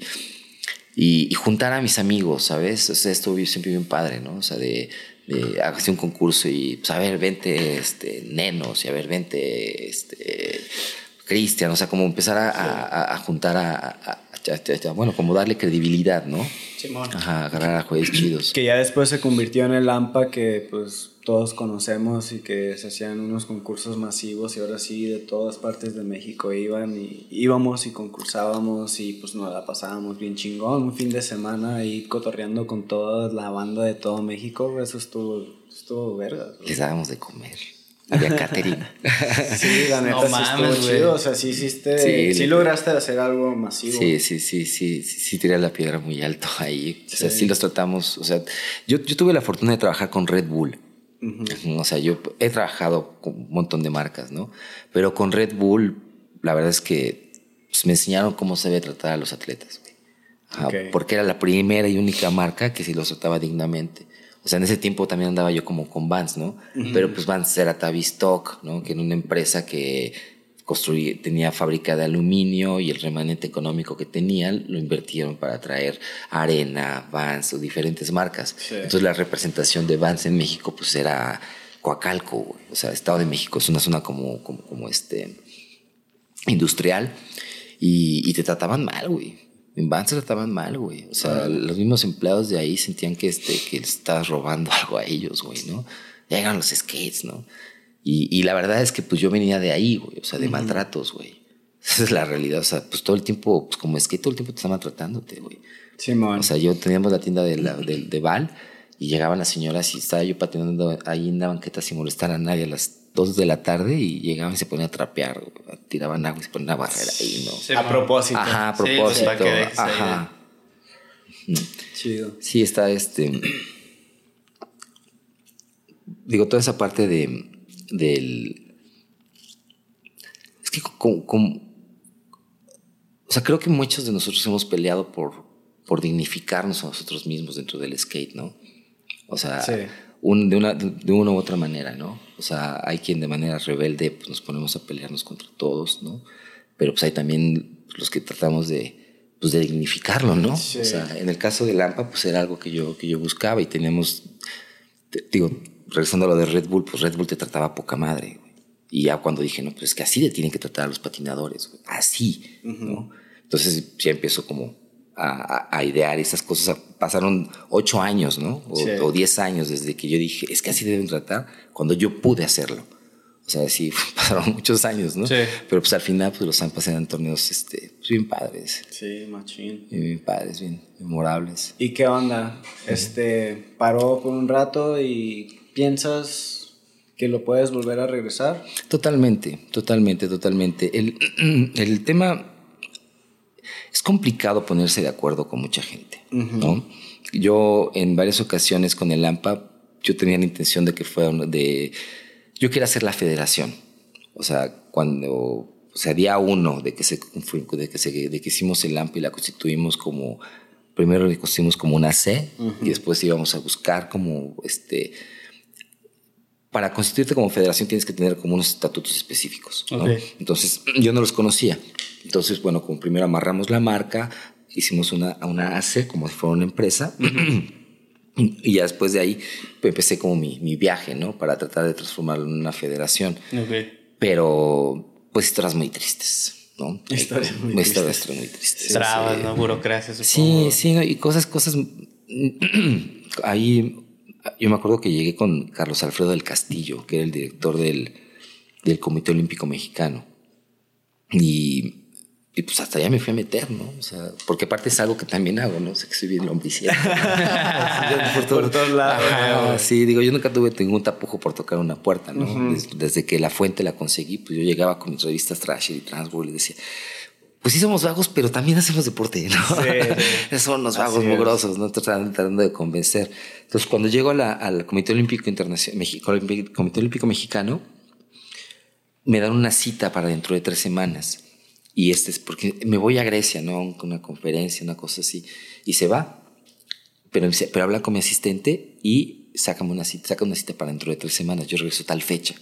y, y juntar a mis amigos, ¿sabes? O sea, esto siempre bien padre, ¿no? O sea, de, de hacer un concurso y, pues, a ver, vente, este, nenos y a ver, vente, este, Cristian. O sea, como empezar a, a- a juntar a, a- a- bueno, como darle credibilidad, ¿no? Simón. Ajá, agarrar a jueces chidos. Que ya después se convirtió en el AMPA que pues todos conocemos y que se hacían unos concursos masivos y ahora sí de todas partes de México iban y íbamos y concursábamos y pues nos la pasábamos bien chingón un fin de semana ahí cotorreando con toda la banda de todo México, eso estuvo, estuvo verga. Les dábamos de comer. Había catering. sí, la neta No sí mames, estuvo chido. O sea, sí hiciste. Sí, Sí, le- lograste hacer algo masivo. Sí, sí, sí, sí, sí, sí tiré la piedra muy alto ahí. O sea, sí los tratamos. O sea, yo, yo tuve la fortuna de trabajar con Red Bull. O sea, yo he trabajado con un montón de marcas, ¿no? Pero con Red Bull, la verdad es que pues, me enseñaron cómo se debe tratar a los atletas. Ajá. Porque era la primera y única marca que sí los trataba dignamente. O sea, en ese tiempo también andaba yo como con Vans, ¿no? Pero pues Vans era Tavistock, ¿no? Que era una empresa que construía, tenía fábrica de aluminio y el remanente económico que tenían lo invirtieron para traer arena, Vans o diferentes marcas. Sí. Entonces la representación de Vans en México pues era Coacalco, güey. o sea, Estado de México es una zona como, como, como este industrial y, y te trataban mal, güey. Vans trataban mal, güey. O sea, los mismos empleados de ahí sentían que, este, que estabas robando algo a ellos, güey, ¿no? Llegan los skates, ¿no? Y, y la verdad es que pues yo venía de ahí, güey, o sea, de maltratos, güey. Esa es la realidad, o sea, pues todo el tiempo, pues como skate, todo el tiempo te están maltratándote, güey. Simón. O sea, yo teníamos la tienda de, la, de, de Val y llegaban las señoras y estaba yo patinando ahí en la banqueta sin molestar a nadie a las 2 de la tarde y llegaban y se ponían a trapear, tiraban agua y se ponían a barrer ahí, ¿no? Sí, a propósito. Ajá, a Sí, pues, propósito. ahí ajá. Chido. Sí, está este. Digo, toda esa parte de. del. Es que con, con- o sea, creo que muchos de nosotros hemos peleado por, por dignificarnos a nosotros mismos dentro del skate, ¿no? O sea, Sí. un- de, una, de una u otra manera, ¿no? O sea, hay quien de manera rebelde pues, nos ponemos a pelearnos contra todos, ¿no? Pero pues hay también los que tratamos de, pues, de dignificarlo, ¿no? Sí. O sea, en el caso de Lampa, pues era algo que yo, que yo buscaba y teníamos, te- digo, regresando a lo de Red Bull, pues Red Bull te trataba poca madre, güey. Y ya cuando dije, no, pues es que así le tienen que tratar a los patinadores, güey. Así, ¿no? Entonces ya empiezo como a, a- a idear esas cosas. Pasaron ocho años, ¿no? O, Sí. o diez años desde que yo dije, es que así deben tratar, cuando yo pude hacerlo. O sea, sí, pasaron muchos años, ¿no? Sí. Pero pues al final, pues los Zampas eran torneos este, pues, bien padres. Sí, machín. Bien, bien padres, bien memorables. ¿Y qué onda? Este, paró por un rato y piensas que lo puedes volver a regresar. Totalmente, totalmente, totalmente. El, el tema es complicado ponerse de acuerdo con mucha gente, ¿no? Yo en varias ocasiones con el AMPA, yo tenía la intención de que fuera de... Yo quería hacer la federación. O sea, cuando... O sea, día uno de que, se, de que, se, de que hicimos el AMPA y la constituimos como... Primero la constituimos como una C y después íbamos a buscar como este para constituirte como federación tienes que tener como unos estatutos específicos. Entonces, yo no los conocía. Entonces, bueno, como primero amarramos la marca, hicimos una, una AC como si fuera una empresa. y ya después de ahí empecé como mi, mi viaje, ¿no? Para tratar de transformarlo en una federación. Ok. Pero, pues, historias muy tristes, ¿no? Historias muy Historias tristes. muy tristes. Trabas, Sí. ¿no? Burocracia, Sí, supongo. sí, ¿no? y cosas, cosas. Ahí yo me acuerdo que llegué con Carlos Alfredo del Castillo, que era el director del, del Comité Olímpico Mexicano. Y, y pues hasta allá me fui a meter, ¿no? O sea, porque aparte es algo que también hago, ¿no? O sea, que soy bien lombriciento. por, Por todos lados. Ajá, sí, digo, yo nunca tuve ningún tapujo por tocar una puerta, ¿no? Des- desde, que la fuente la conseguí, pues yo llegaba con mis revistas Thrasher y Transworld y decía, pues sí somos vagos, pero también hacemos deporte, ¿no? Sí, Son los Así vagos es. mugrosos, ¿no? Tratando, tratando de convencer. Entonces, cuando llego a la- al Comité Olímpico Internacional, Comité Olímpico Mexicano, me dan una cita para dentro de tres semanas. Y este es porque me voy a Grecia, ¿no? Con una conferencia, una cosa así. Y se va. Pero, pero habla con mi asistente y sácame una cita, saca una cita para dentro de tres semanas. Yo regreso tal fecha.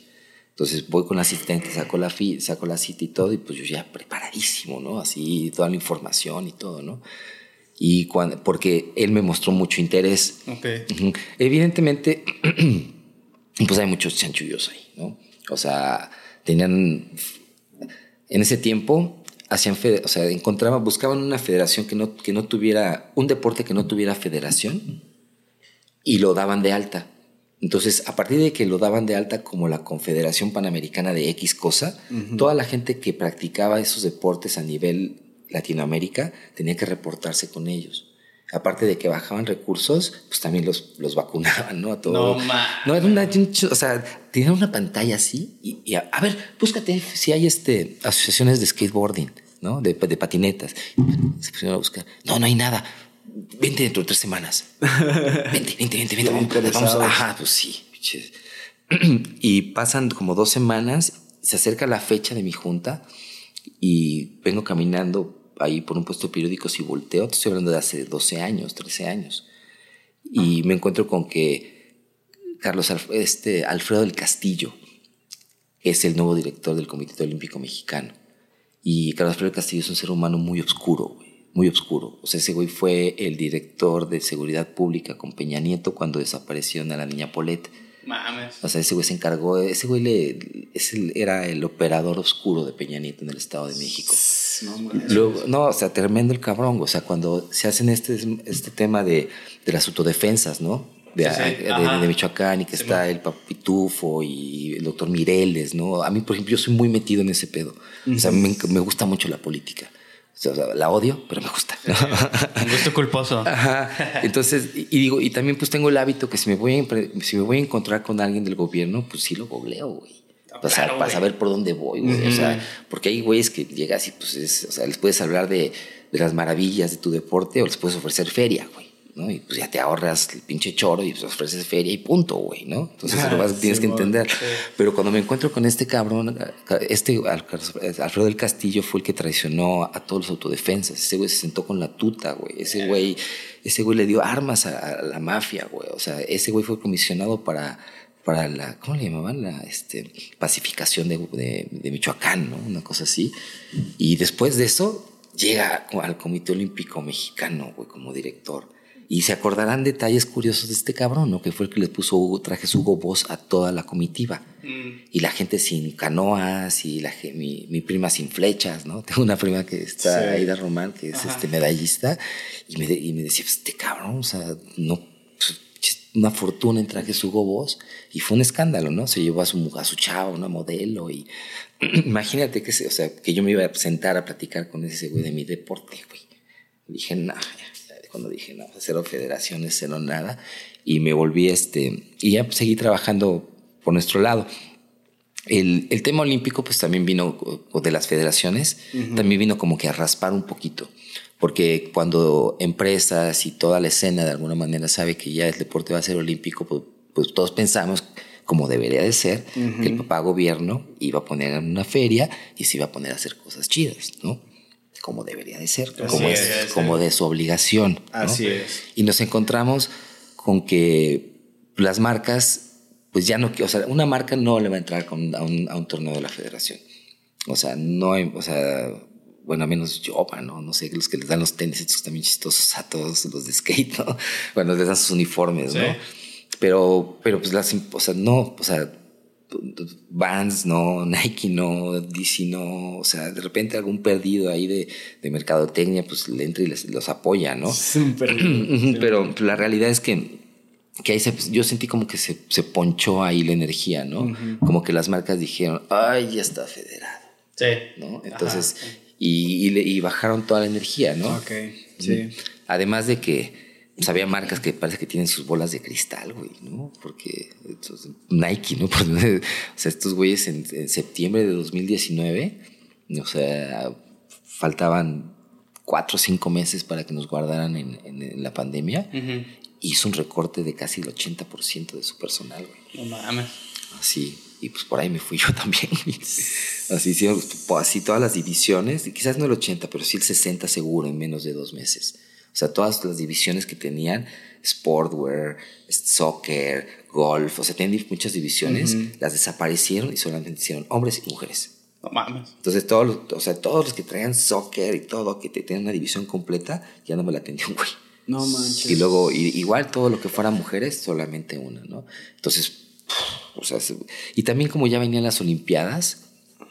Entonces voy con la asistente, saco la, fi- saco la cita y todo, y pues yo ya preparadísimo, ¿no? Así, toda la información y todo, ¿no? Y cuando, porque él me mostró mucho interés. Ok. Ujú. Evidentemente, pues hay muchos chanchullos ahí, ¿no? O sea, tenían, en ese tiempo, hacían, o sea, encontraban, buscaban una federación que no, que no tuviera, un deporte que no tuviera federación y lo daban de alta. Entonces, a partir de que lo daban de alta como la Confederación Panamericana de X cosa, toda la gente que practicaba esos deportes a nivel Latinoamérica tenía que reportarse con ellos. Aparte de que bajaban recursos, pues también los, los vacunaban, ¿no? A todo. No. No, era una, o sea, tenían una pantalla así y, y a, a ver, búscate si hay este, asociaciones de skateboarding, ¿no? De, de patinetas. Se pusieron a buscar. No, no hay nada. Vente dentro de tres semanas. Vente, vente, vente, vente. Vamos, vamos. Ajá, pues sí. Y pasan como dos semanas, se acerca la fecha de mi junta y vengo caminando ahí por un puesto de periódicos y volteo. Te estoy hablando de hace 12 años, 13 años. Y me encuentro con que Carlos este, Alfredo del Castillo es el nuevo director del Comité Olímpico Mexicano. Y Carlos del Castillo es un ser humano muy oscuro, güey, muy oscuro. O sea, ese güey fue el director de seguridad pública con Peña Nieto cuando desaparecieron a la niña Polet. Mames. O sea, ese güey se encargó, ese güey le, es el- era el operador oscuro de Peña Nieto en el Estado de México. No. Luego, no, o sea, tremendo el cabrón. O sea, cuando se hacen este, este tema de, de las autodefensas, ¿no? De, Sí, sí, de- de Michoacán y que está el Papitufo y el doctor Mireles, ¿no? A mí, por ejemplo, yo soy muy metido en ese pedo. O sea, me, me gusta mucho la política. O sea, la odio, pero me gusta. ¿no? Un gusto culposo. Ajá. Entonces, y, y digo, y también pues tengo el hábito que si me voy a, si me voy a encontrar con alguien del gobierno, pues sí lo googleo, güey. Para, sa- claro, para saber por dónde voy, güey. O sea, porque hay güeyes que llegas y pues es, o sea, les puedes hablar de, de las maravillas de tu deporte o les puedes ofrecer feria, güey. ¿No? Y pues ya te ahorras el pinche choro y pues ofreces feria y punto, güey, ¿no? Entonces Ah, lo vas, tienes que entender. Pero cuando me encuentro con este cabrón, este Al- Alfredo del Castillo fue el que traicionó a todos los autodefensas. Ese güey se sentó con la tuta, güey. Ese güey, ese güey le dio armas a, a la mafia, güey. O sea, ese güey fue comisionado para, para la, ¿cómo le llamaban? La este, pacificación de, de, de Michoacán, ¿no? Una cosa así. Y después de eso, llega al Comité Olímpico Mexicano, güey, como director. Y se acordarán detalles curiosos de este cabrón, ¿no? Que fue el que le puso Hugo, trajes Hugo Boss a toda la comitiva. Y la gente sin canoas y la, mi, mi prima sin flechas, ¿no? Tengo una prima que está, Sí. Aida Román, que es este medallista, y me, de- y me decía, pues, este cabrón, o sea, no, pues, una fortuna en trajes Hugo Boss. Y fue un escándalo, ¿no? Se llevó a su, a su chava, una modelo, y imagínate que, se- o sea, que yo me iba a sentar a platicar con ese güey de mi deporte, güey. Dije, no, ya, cuando dije, no, cero federaciones, cero nada. Y me volví, este, y ya pues, seguí trabajando por nuestro lado. El, el tema olímpico, pues también vino, o- de las federaciones, también vino como que a raspar un poquito. Porque cuando empresas y toda la escena de alguna manera sabe que ya el deporte va a ser olímpico, pues, pues todos pensamos, como debería de ser, que el papá gobierno iba a poner en una feria y se iba a poner a hacer cosas chidas, ¿no? Como debería de ser, como, es, es, sí. como de su obligación. ¿no? Así es. Y nos encontramos con que las marcas, pues ya no, o sea, una marca no le va a entrar con- a, un, a un torneo de la federación. O sea, no hay, o sea, bueno, a menos yo, ¿no? No sé, los que les dan los tenis, estos también chistosos a todos los de skate, ¿no? Bueno, les dan sus uniformes, Sí. ¿no? Pero, pero pues las, o sea, no, o sea, Vans no, Nike no, DC no, o sea, de repente algún perdido ahí de, de mercadotecnia, pues le entra y les, los apoya, ¿no? Súper. Pero la realidad es que, que ahí se- yo sentí como que se, se ponchó ahí la energía, ¿no? Como que las marcas dijeron, ay, ya está federado, Sí. ¿no? Entonces, y, y le- y bajaron toda la energía, ¿no? Ok, sí. Además de que pues, había marcas que parece que tienen sus bolas de cristal, güey, ¿no? Porque estos- Nike, ¿no? O sea, estos güeyes en, en septiembre de 2019, o sea, faltaban cuatro o cinco meses para que nos guardaran en, en- en la pandemia. Hizo un recorte de casi el 80% de su personal, güey. No mames. Así, y pues por ahí me fui yo también. así hicieron, pues, así todas las divisiones, y quizás no el 80, pero sí el 60 seguro en menos de dos meses. O sea, todas las divisiones que tenían, sportwear, soccer, golf, o sea, tenían muchas divisiones, las desaparecieron y solamente hicieron hombres y mujeres. No mames. Entonces, todos los, o sea, todos los que traían soccer y todo, que te tenían una división completa, ya no me la atendían, güey. No manches. Y luego, y- igual todo lo que fuera mujeres, solamente una, ¿no? Entonces, o sea, se- y también como ya venían las Olimpiadas,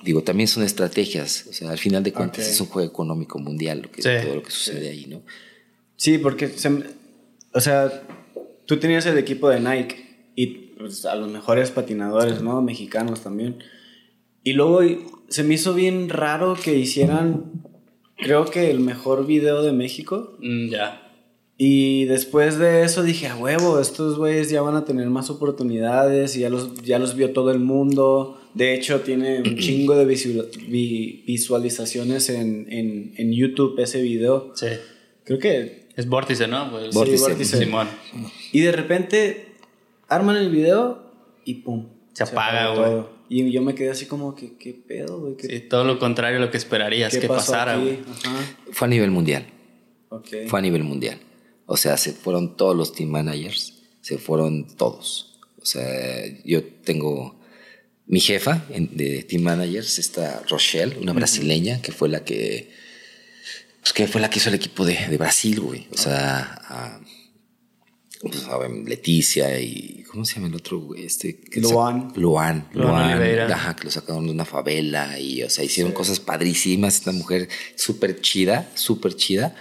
digo, también son estrategias, o sea, al final de cuentas es un juego económico mundial, lo que, Sí. todo lo que sucede ahí, ¿no? Sí, porque, se o sea, tú tenías el equipo de Nike y pues, a los mejores patinadores, ¿no? Mexicanos también. Y luego se me hizo bien raro que hicieran, creo que el mejor video de México. Mm, ya. Y después de eso dije, a huevo, estos güeyes ya van a tener más oportunidades y ya los, ya los vio todo el mundo. De hecho, tiene un chingo de visual- vi- visualizaciones en, en, en YouTube ese video. Sí. Creo que... Es vórtice, ¿no? Pues, Vórtice. Sí, vórtice. Simón. Y de repente arman el video y pum. Se apaga, güey. Y yo me quedé así como que, ¿qué pedo, güey? ¿Qué, Sí, todo lo contrario a lo que esperarías qué que pasara, güey. Fue a nivel mundial. Ok. Fue a nivel mundial. O sea, se fueron todos los team managers, se fueron todos. O sea, yo tengo mi jefa en- de team managers, esta Rochelle, una brasileña, que fue la que, pues, que fue la que hizo el equipo de, de Brasil, güey. O sea, a- pues, a Leticia y ¿cómo se llama el otro güey? Este Luan. Luan, Luan Luan, ajá, que lo sacaron de una favela y o sea, hicieron cosas padrísimas, esta mujer súper chida, súper chida.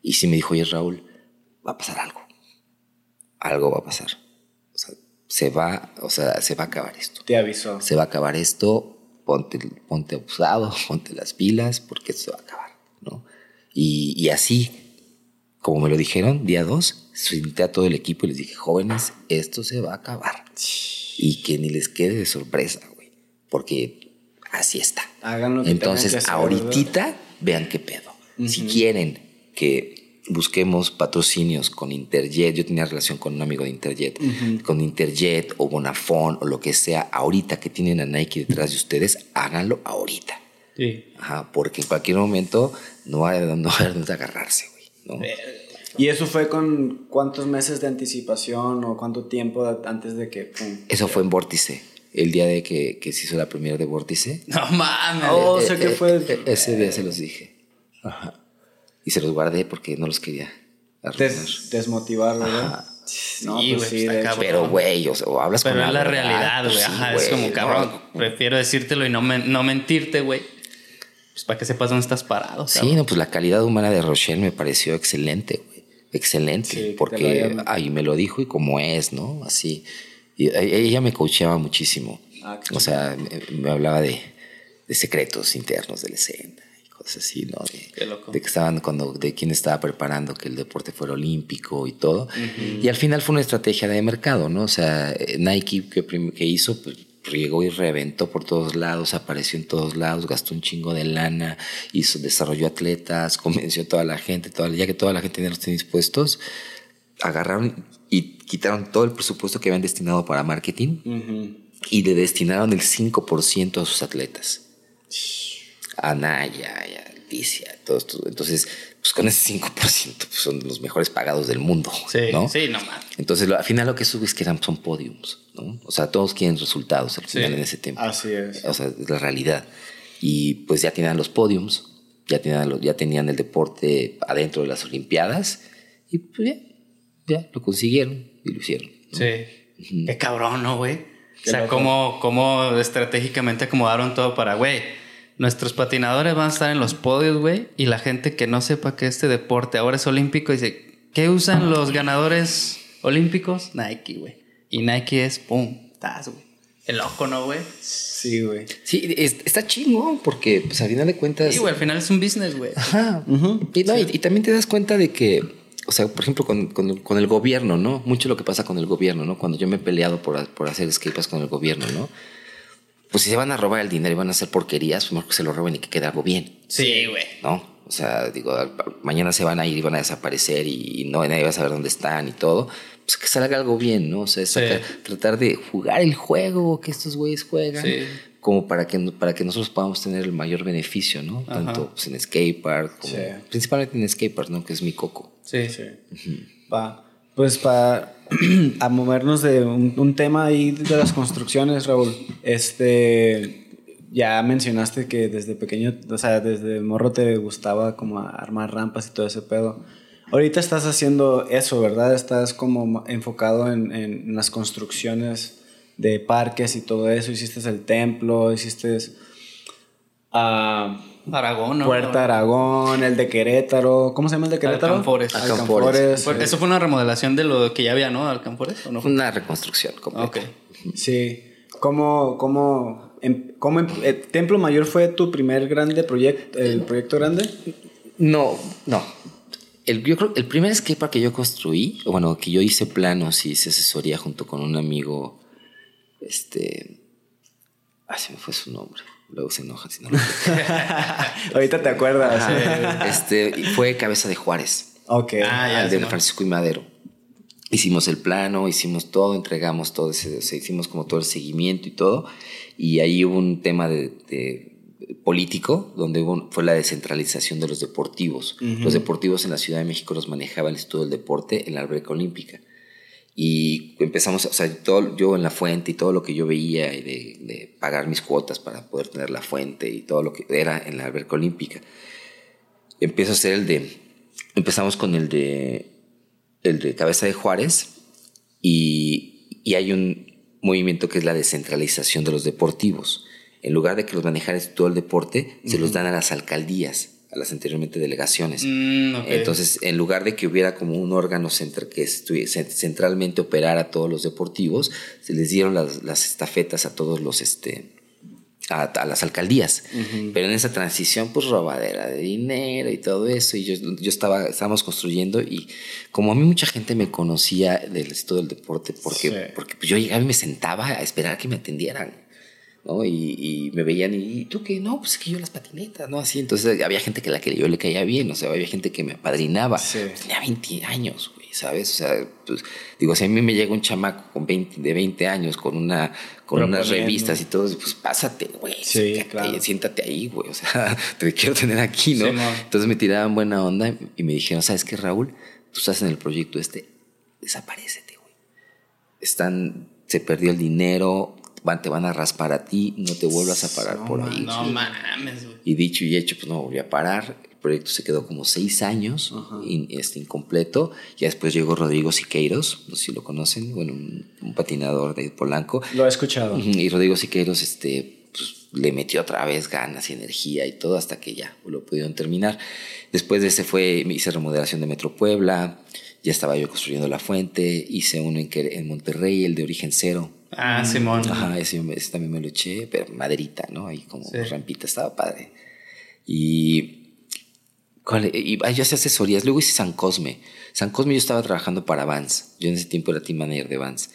Y sí me dijo, oye Raúl, va a pasar algo. Algo va a pasar. O sea, se va, o sea, se va a acabar esto. Te avisó. Se va a acabar esto, ponte, ponte abusado, ponte las pilas, porque esto se va a acabar, ¿no? Y, y así, como me lo dijeron, día dos, senté a todo el equipo y les dije, jóvenes, esto se va a acabar. Y que ni les quede de sorpresa, güey. Porque así está. Hagan lo que Entonces, que hacer, ahorita, vean qué pedo. Si quieren que busquemos patrocinios con Interjet, yo tenía relación con un amigo de Interjet, con Interjet o Bonafón o lo que sea, ahorita que tienen a Nike detrás de ustedes, háganlo ahorita. Sí. Ajá, porque en cualquier momento no va a no va a haber dónde agarrarse, güey. ¿no? ¿Y eso fue con cuántos meses de anticipación o cuánto tiempo antes de que... pum? Eso fue en Vórtice, el día de que, que se hizo la primera de Vórtice. No mames. Oh, o Eh, sea que eh, fue... eh, ese día se los dije. Ajá. Y se los guardé porque no los quería des- desmotivar, ¿verdad? Ajá. No, Sí, pues güey, sí, hecho. cabrón. Pero, güey, o, sea, o hablas Pero con es la verdad, realidad, pues güey. sí, Ajá, es como, no. cabrón, prefiero decírtelo y no, men- no mentirte, güey. Pues para que sepas dónde estás parado. Sí, cabrón. no, pues la calidad humana de Rochelle me pareció excelente, güey. Excelente. Sí, porque ahí me lo dijo y como es, ¿no? Así. Y e- ella me coacheaba muchísimo. Ah, o sea, me, me hablaba de, de secretos internos de la escena y cosas así, ¿no? De, Qué loco. de que estaban cuando, de quién estaba preparando que el deporte fuera olímpico y todo. Y al final fue una estrategia de mercado, ¿no? O sea, eh, Nike que, que hizo, pues, llegó y reventó por todos lados, apareció en todos lados, gastó un chingo de lana, hizo, desarrolló atletas, convenció a toda la gente, toda, ya que toda la gente tenía los tenis puestos, agarraron y quitaron todo el presupuesto que habían destinado para marketing y le destinaron el 5% a sus atletas. A Naya, y a Leticia, todos. Entonces, pues con ese 5% pues, son los mejores pagados del mundo. Sí, ¿no? sí, no mames. Entonces, lo- al final lo que sube es que eran, son podiums, ¿no? O sea, todos quieren resultados al Sí. final en ese tiempo. Así es. O sea, es la realidad. Y pues ya tenían los podiums, ya tenían, los- ya tenían el deporte adentro de las Olimpiadas y pues ya, ya lo consiguieron y lo hicieron. Sí. Qué cabrón, ¿no, güey? O sea, cómo, cómo estratégicamente acomodaron todo para, güey, nuestros patinadores van a estar en los podios, güey, y la gente que no sepa que este deporte ahora es olímpico dice, ¿qué usan los ganadores olímpicos? Nike, güey. Y Nike es, pum, estás, güey. El loco, ¿no, güey? Sí, güey. Sí, es- está chingón porque pues al final de cuentas... Sí, güey, al final es un business, güey. Ajá. y, no, y, y también te das cuenta de que, o sea, por ejemplo, con, con- con el gobierno, ¿no? Mucho lo que pasa con el gobierno, ¿no? Cuando yo me he peleado por, por hacer skateparks con el gobierno, ¿no? Pues si se van a robar el dinero y van a hacer porquerías, pues mejor que se lo roben y que quede algo bien, Sí, güey. ¿no? O sea, digo, mañana se van a ir y van a desaparecer y, no nadie va a saber dónde están y todo. Pues que salga algo bien, ¿no? O sea, tratar de jugar el juego que estos güeyes juegan. Sí. Como para que, para que nosotros podamos tener el mayor beneficio, ¿no? Tanto pues, en skatepark, como, Sí. principalmente en skatepark, ¿no? Que es mi coco. Sí, Sí. Va. Pues para a movernos de un, un tema ahí de las construcciones, Raúl. Este, ya mencionaste que desde pequeño, o sea, desde morro te gustaba como armar rampas y todo ese pedo. Ahorita estás haciendo eso, ¿verdad? Estás como enfocado en, en las construcciones de parques y todo eso. Hiciste el templo, hiciste ah, Aragón, ¿no? Puerta Aragón, el de Querétaro. ¿Cómo se llama el de Querétaro? Alcanfores. Alcanfores. Eso fue una remodelación de lo que ya había, ¿no? Alcanfores, ¿o no? Una reconstrucción completa. Ok. Sí. ¿Cómo, cómo, em- cómo em- eh, Templo Mayor fue tu primer grande proyecto, el proyecto grande? No, no. el, yo creo, el primer skatepark que yo construí, bueno, que yo hice planos y hice asesoría junto con un amigo, este, ay, se me fue su nombre. Luego se enoja si no lo Ahorita te acuerdas. Este, fue Cabeza de Juárez. Ok. Ah, ya, de. Francisco y Madero. Hicimos el plano, hicimos todo, entregamos todo, ese, o sea, hicimos como todo el seguimiento y todo. Y ahí hubo un tema de, de político, donde hubo fue la descentralización de los deportivos. Los deportivos en la Ciudad de México los manejaba el Instituto del Deporte en la alberca olímpica. Y empezamos, o sea, todo, yo en la fuente y todo lo que yo veía y de, de pagar mis cuotas para poder tener la fuente y todo lo que era en la alberca olímpica. Empiezo a hacer el de, empezamos con el de, el de Cabeza de Juárez y, y hay un movimiento que es la descentralización de los deportivos. En lugar de que los manejara todo el deporte, se los dan a las alcaldías, a las anteriormente delegaciones. Mm. Entonces, en lugar de que hubiera como un órgano centra- que centralmente operara todos los deportivos, se les dieron las, las estafetas a todos los, este, a, a las alcaldías. Pero en esa transición, pues robadera de dinero y todo eso. Y yo, yo estaba, estábamos construyendo y como a mí mucha gente me conocía del esto del deporte, porque, Sí. porque yo llegaba y me sentaba a esperar que me atendieran. ¿No? Y, y me veían y ¿y tú qué? No, pues que yo las patinetas, ¿no? Así, entonces había gente que la que yo le caía bien, o sea, había gente que me apadrinaba. Sí. Tenía 20 años, güey, ¿sabes? O sea, pues, digo, si a mí me llega un chamaco con 20, de 20 años con una con unas revistas y todo, pues pásate, güey. Sí, siéntate, claro. siéntate ahí, güey. O sea, te quiero tener aquí, ¿no? Sí, mo. Entonces me tiraban buena onda y me dijeron, ¿sabes qué, Raúl? Tú estás en el proyecto este, desaparécete, güey. Están, se perdió el dinero, van, te van a raspar a ti, no te vuelvas a parar No, por ahí. No mames, güey. Y dicho y hecho, pues no volví a parar. El proyecto se quedó como seis años in- este, incompleto. Ya después llegó Rodrigo Siqueiros, no sé si lo conocen, bueno, un, un patinador de Polanco. Lo he escuchado. Y Rodrigo Siqueiros este, pues, le metió otra vez ganas y energía y todo hasta que ya lo pudieron terminar. Después de ese fue, hice remodelación de Metro Puebla, ya estaba yo construyendo la fuente, hice uno en, Monterrey, el de origen cero. Ah, Simón. Ajá, ese, ese también me lo eché, pero maderita, ¿no? Ahí como Sí. rampita, estaba padre. Y, ¿cuál? y ah, yo hacía asesorías, luego hice San Cosme. San Cosme yo estaba trabajando para Vans, yo en ese tiempo era team manager de Vans.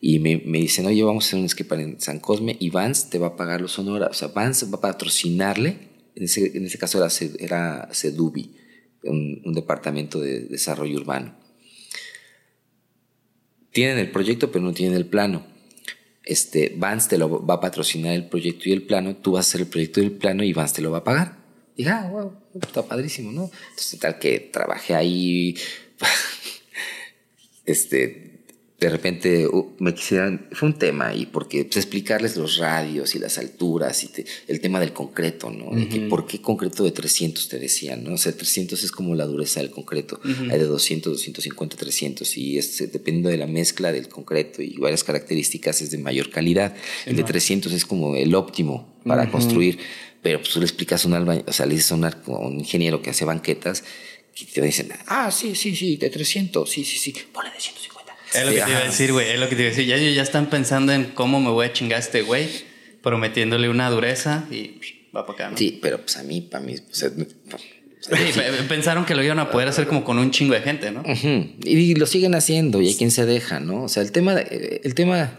Y me, me dicen, oye, vamos a hacer un skatepark en San Cosme y Vans te va a pagar los honorarios. O sea, Vans va a patrocinarle, en ese, en ese caso era, era Sedubi, un, un departamento de desarrollo urbano. Tienen el proyecto, pero no tienen el plano este, Vance te lo va a patrocinar el proyecto y el plano, tú vas a hacer el proyecto y el plano y Vance te lo va a pagar. Y ah, wow, está padrísimo, ¿no? Entonces, tal que trabajé ahí, este, de repente uh, me quisieran, fue un tema ahí, porque pues, explicarles los radios y las alturas y te- el tema del concreto, ¿no? De que por qué concreto de 300 te decían, ¿no? O sea, 300 es como la dureza del concreto, hay de 200, 250, 300 y es eh, dependiendo de la mezcla del concreto y varias características es de mayor calidad. el de 300 es como el óptimo para construir, pero pues tú le explicas a un albañil, o sea, le dices a un, ar- a un ingeniero que hace banquetas que te dicen, ah, sí, sí, sí, de 300, sí, sí, sí, ponle de 150. Es lo que te iba a decir, güey. Es lo que te iba a decir. Ya ya están pensando en cómo me voy a chingar a este güey, prometiéndole una dureza y va para acá, ¿no? Sí, pero pues a mí, para mí, sea, Sí, pe- pensaron que lo iban a poder hacer como con un chingo de gente, ¿no? Y, lo siguen haciendo y hay quien se deja, ¿no? O sea, el tema, de- el tema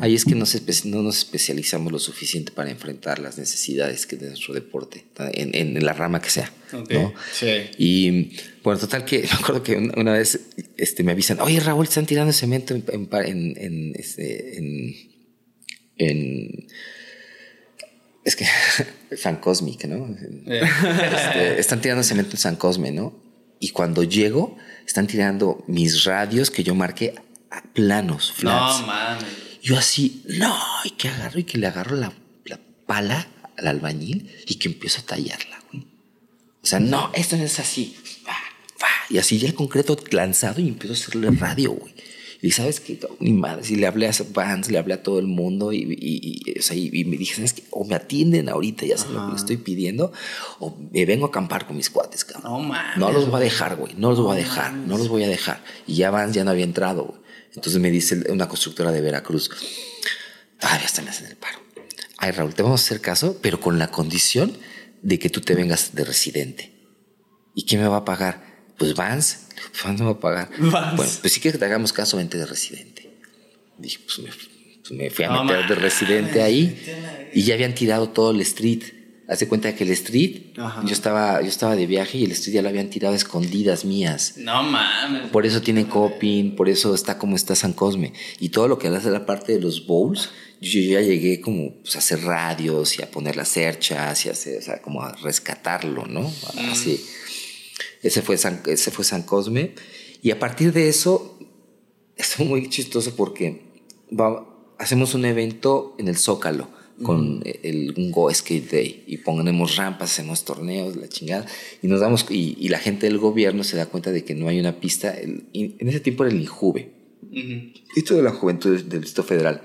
ahí es que no, se espe- no nos especializamos lo suficiente para enfrentar las necesidades que de nuestro deporte, en, en la rama que sea. ¿no? Sí. Y bueno, total que me acuerdo que una, una vez este, me avisan, oye Raúl, están tirando cemento en, en, este, en, en- es que San Cosmic, ¿no? Eh, Este, están tirando cemento en San Cosme, ¿no? Y cuando llego, están tirando mis radios que yo marqué a planos, flats. no, mames. Yo así, no, y que agarro y que le agarro la, la pala al albañil y que empiezo a tallarla, güey. O sea, no, esto no es así. Va, va. Y así ya el concreto lanzado y empiezo a hacerle radio, güey. Y sabes que mi madre, si le hablé a Vans, le hablé a todo el mundo y, y- y, o sea, y- y me dije, ¿sabes qué? O me atienden ahorita, ya sé lo que le estoy pidiendo, o me vengo a acampar con mis cuates, cabrón. No mames. No los voy a dejar, güey. No los voy a dejar. No los voy a dejar. Y ya Vans ya no había entrado, güey. Entonces me dice una constructora de Veracruz, todavía están en el paro. Ay, Raúl, te vamos a hacer caso, pero con la condición de que tú te vengas de residente. ¿Y quién me va a pagar? Pues Vans, Vans no va a pagar. Bueno, pues sí que te hagamos caso, vente de residente. Dije, pues me, pues me fui a meter de residente ahí y ya habían tirado todo el street. Hace cuenta que el street, yo estaba, yo estaba de viaje y el street ya lo habían tirado a escondidas mías. No mames. Por eso tiene coping, por eso está como está San Cosme. Y todo lo que hace la parte de los bowls, yo ya llegué como pues, a hacer radios y a poner las cerchas y a hacer, o sea, como a rescatarlo, ¿no? Así. Ese fue, San, ese fue San Cosme. Y a partir de eso, es muy chistoso porque hacemos un evento en el Zócalo con el, un Go Skate Day y ponemos rampas, hacemos torneos, la chingada, y nos damos, y, la gente del gobierno se da cuenta de que no hay una pista, en ese tiempo era el INJUVE, esto de la juventud del Distrito Federal,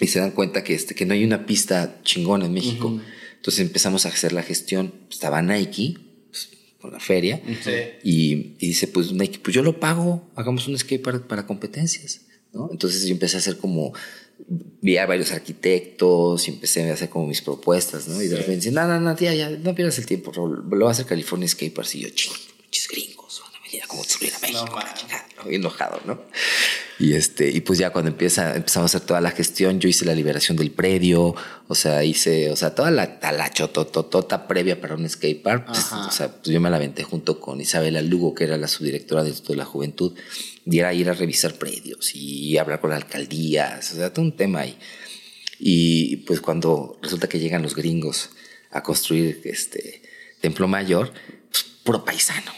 y se dan cuenta que, este, que no hay una pista chingona en México. Entonces empezamos a hacer la gestión, estaba Nike, pues, con la feria, y, dice, pues Nike, pues yo lo pago, hagamos un skate para competencias. ¿no? Entonces yo empecé a hacer como vi a varios arquitectos y empecé a hacer como mis propuestas, ¿no? Y de repente no, no, no, tía, ya, no pierdas el tiempo, lo voy a hacer California Escapers y yo, chingos, gringos, van a venir a como destruir a México, no, enojado, ¿no? Y, este, y pues ya cuando empieza, empezamos a hacer toda la gestión, yo hice la liberación del predio, o sea, hice, o sea, toda la talachotototota previa para un skatepark, pues, o sea, pues yo me la aventé junto con Isabela Lugo, que era la subdirectora de la Juventud, y era ir a revisar predios y hablar con la alcaldía, o sea, todo un tema ahí. Y pues cuando resulta que llegan los gringos a construir este Templo Mayor, pues puro paisano.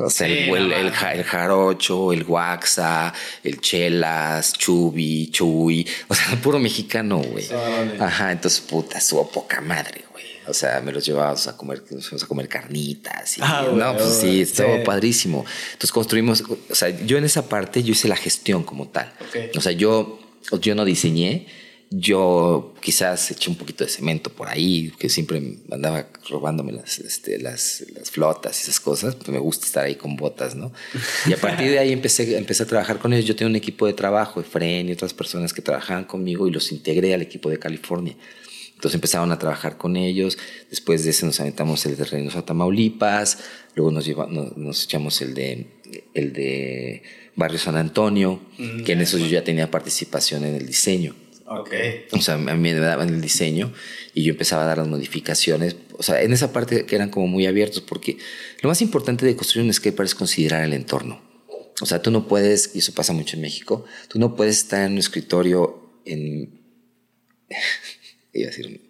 O sea, el, el, jarocho, el guaxa, el chelas, chubi, chuy, o sea, puro mexicano, güey. Ajá, entonces, puta, subo poca madre, güey. O sea, me los llevábamos a comer, a comer carnitas. Y, ah, no, pues sí, estuvo padrísimo. Entonces construimos, o sea, yo en esa parte yo hice la gestión como tal. O sea, yo, yo no diseñé, yo quizás eché un poquito de cemento por ahí, que siempre andaba robándome las, este, las, las, flotas y esas cosas, pues me gusta estar ahí con botas, ¿no? Y a partir de ahí empecé, empecé a trabajar con ellos. Yo tenía un equipo de trabajo, Efren y otras personas que trabajaban conmigo y los integré al equipo de California. Entonces empezaron a trabajar con ellos. Después de ese nos aventamos el de Reynosa, Tamaulipas. Luego nos, lleva, nos, echamos el de, el de Barrio San Antonio, mm, que en eso yo ya tenía participación en el diseño. Okay. O sea, a mí me daban el diseño y yo empezaba a dar las modificaciones. O sea, en esa parte que eran como muy abiertos, porque lo más importante de construir un skatepark es considerar el entorno. O sea, tú no puedes, y eso pasa mucho en México, tú no puedes estar en un escritorio en iba a decir,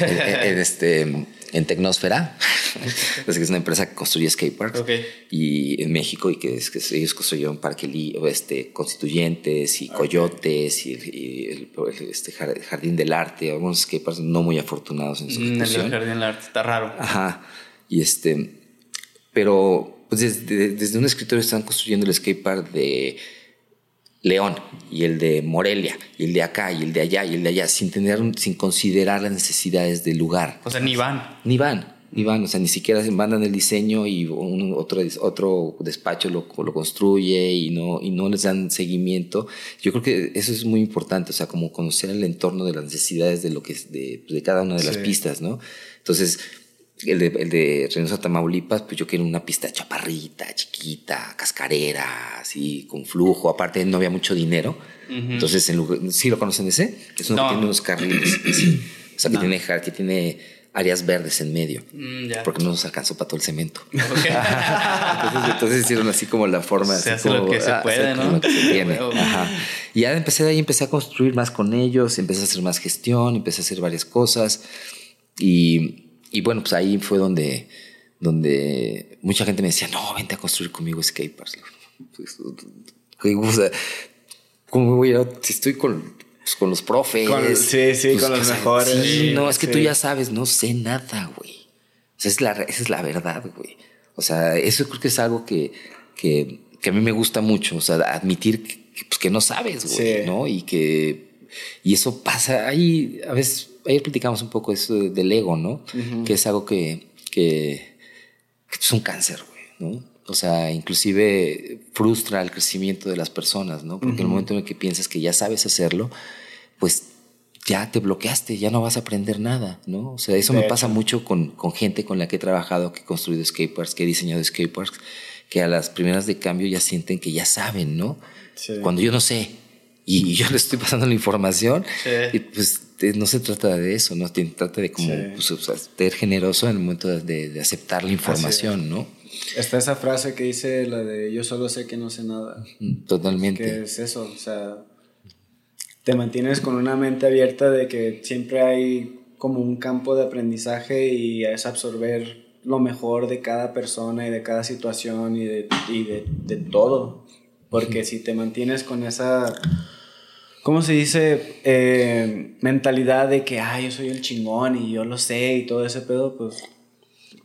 en, este, en Tecnosfera, es que es una empresa que construye skateparks y en México y que, es, que ellos construyeron Parque este, Constituyentes y Coyotes y, el, este Jardín del Arte, algunos skateparks no muy afortunados en su mm, El Jardín del Arte está raro. Ajá, y este, pero pues desde, desde un escritorio están construyendo el skatepark de León y el de Morelia y el de acá y el de allá y el de allá sin tener sin considerar las necesidades del lugar. O sea, ni van. Ni van, ni van, o sea, ni siquiera mandan el diseño y otro, otro despacho lo, lo, construye y no, y no les dan seguimiento. Yo creo que eso es muy importante, o sea, como conocer el entorno de las necesidades de lo que de, de cada una de las pistas, ¿no? Entonces, el de, el de Reynosa Tamaulipas, pues yo quiero una pista chaparrita, chiquita, cascarera, así, con flujo. Aparte, no había mucho dinero. Entonces, en ¿sí lo conocen ese? Es uno que tiene unos carriles. O sea, que, tiene, que tiene áreas verdes en medio. Mm, porque no nos alcanzó para todo el cemento. entonces, hicieron así como la forma. Se hace lo que se ah, puede, ¿no? Y ya empecé de ahí, empecé a construir más con ellos, empecé a hacer más gestión, empecé a hacer varias cosas. Y y bueno, pues ahí fue donde, donde mucha gente me decía, no, vente a construir conmigo skateparks. Pues, o sea, ¿cómo voy a si estoy con, pues, con los profes? sí, sí, pues, con los mejores. Sí, no, es que tú ya sabes, no sé nada, güey. O sea, es la, esa es la verdad, güey. O sea, eso creo que es algo que, que, que a mí me gusta mucho. O sea, admitir que, pues, que no sabes, güey, ¿no? Y que. Y eso pasa ahí, a veces ayer platicamos un poco eso del ego, ¿no? Que es algo que, que, es un cáncer, güey, ¿no? O sea, inclusive frustra el crecimiento de las personas, ¿no? Porque en el momento en el que piensas que ya sabes hacerlo, pues ya te bloqueaste, ya no vas a aprender nada, ¿no? O sea, eso me pasa mucho con, con, gente con la que he trabajado, que he construido skateparks, que he diseñado skateparks, que a las primeras de cambio ya sienten que ya saben, ¿no? Cuando yo no sé y yo le estoy pasando la información, y pues no se trata de eso, ¿no? Se trata de como pues, ser generoso en el momento de, aceptar la información, ¿no? Está esa frase que dice la de yo solo sé que no sé nada. Totalmente. Que es eso, o sea, te mantienes con una mente abierta de que siempre hay como un campo de aprendizaje y es absorber lo mejor de cada persona y de cada situación y de, y de, de todo. Porque si te mantienes con esa, ¿cómo se dice? Eh, mentalidad de que, ah, yo soy el chingón y yo lo sé y todo ese pedo, pues,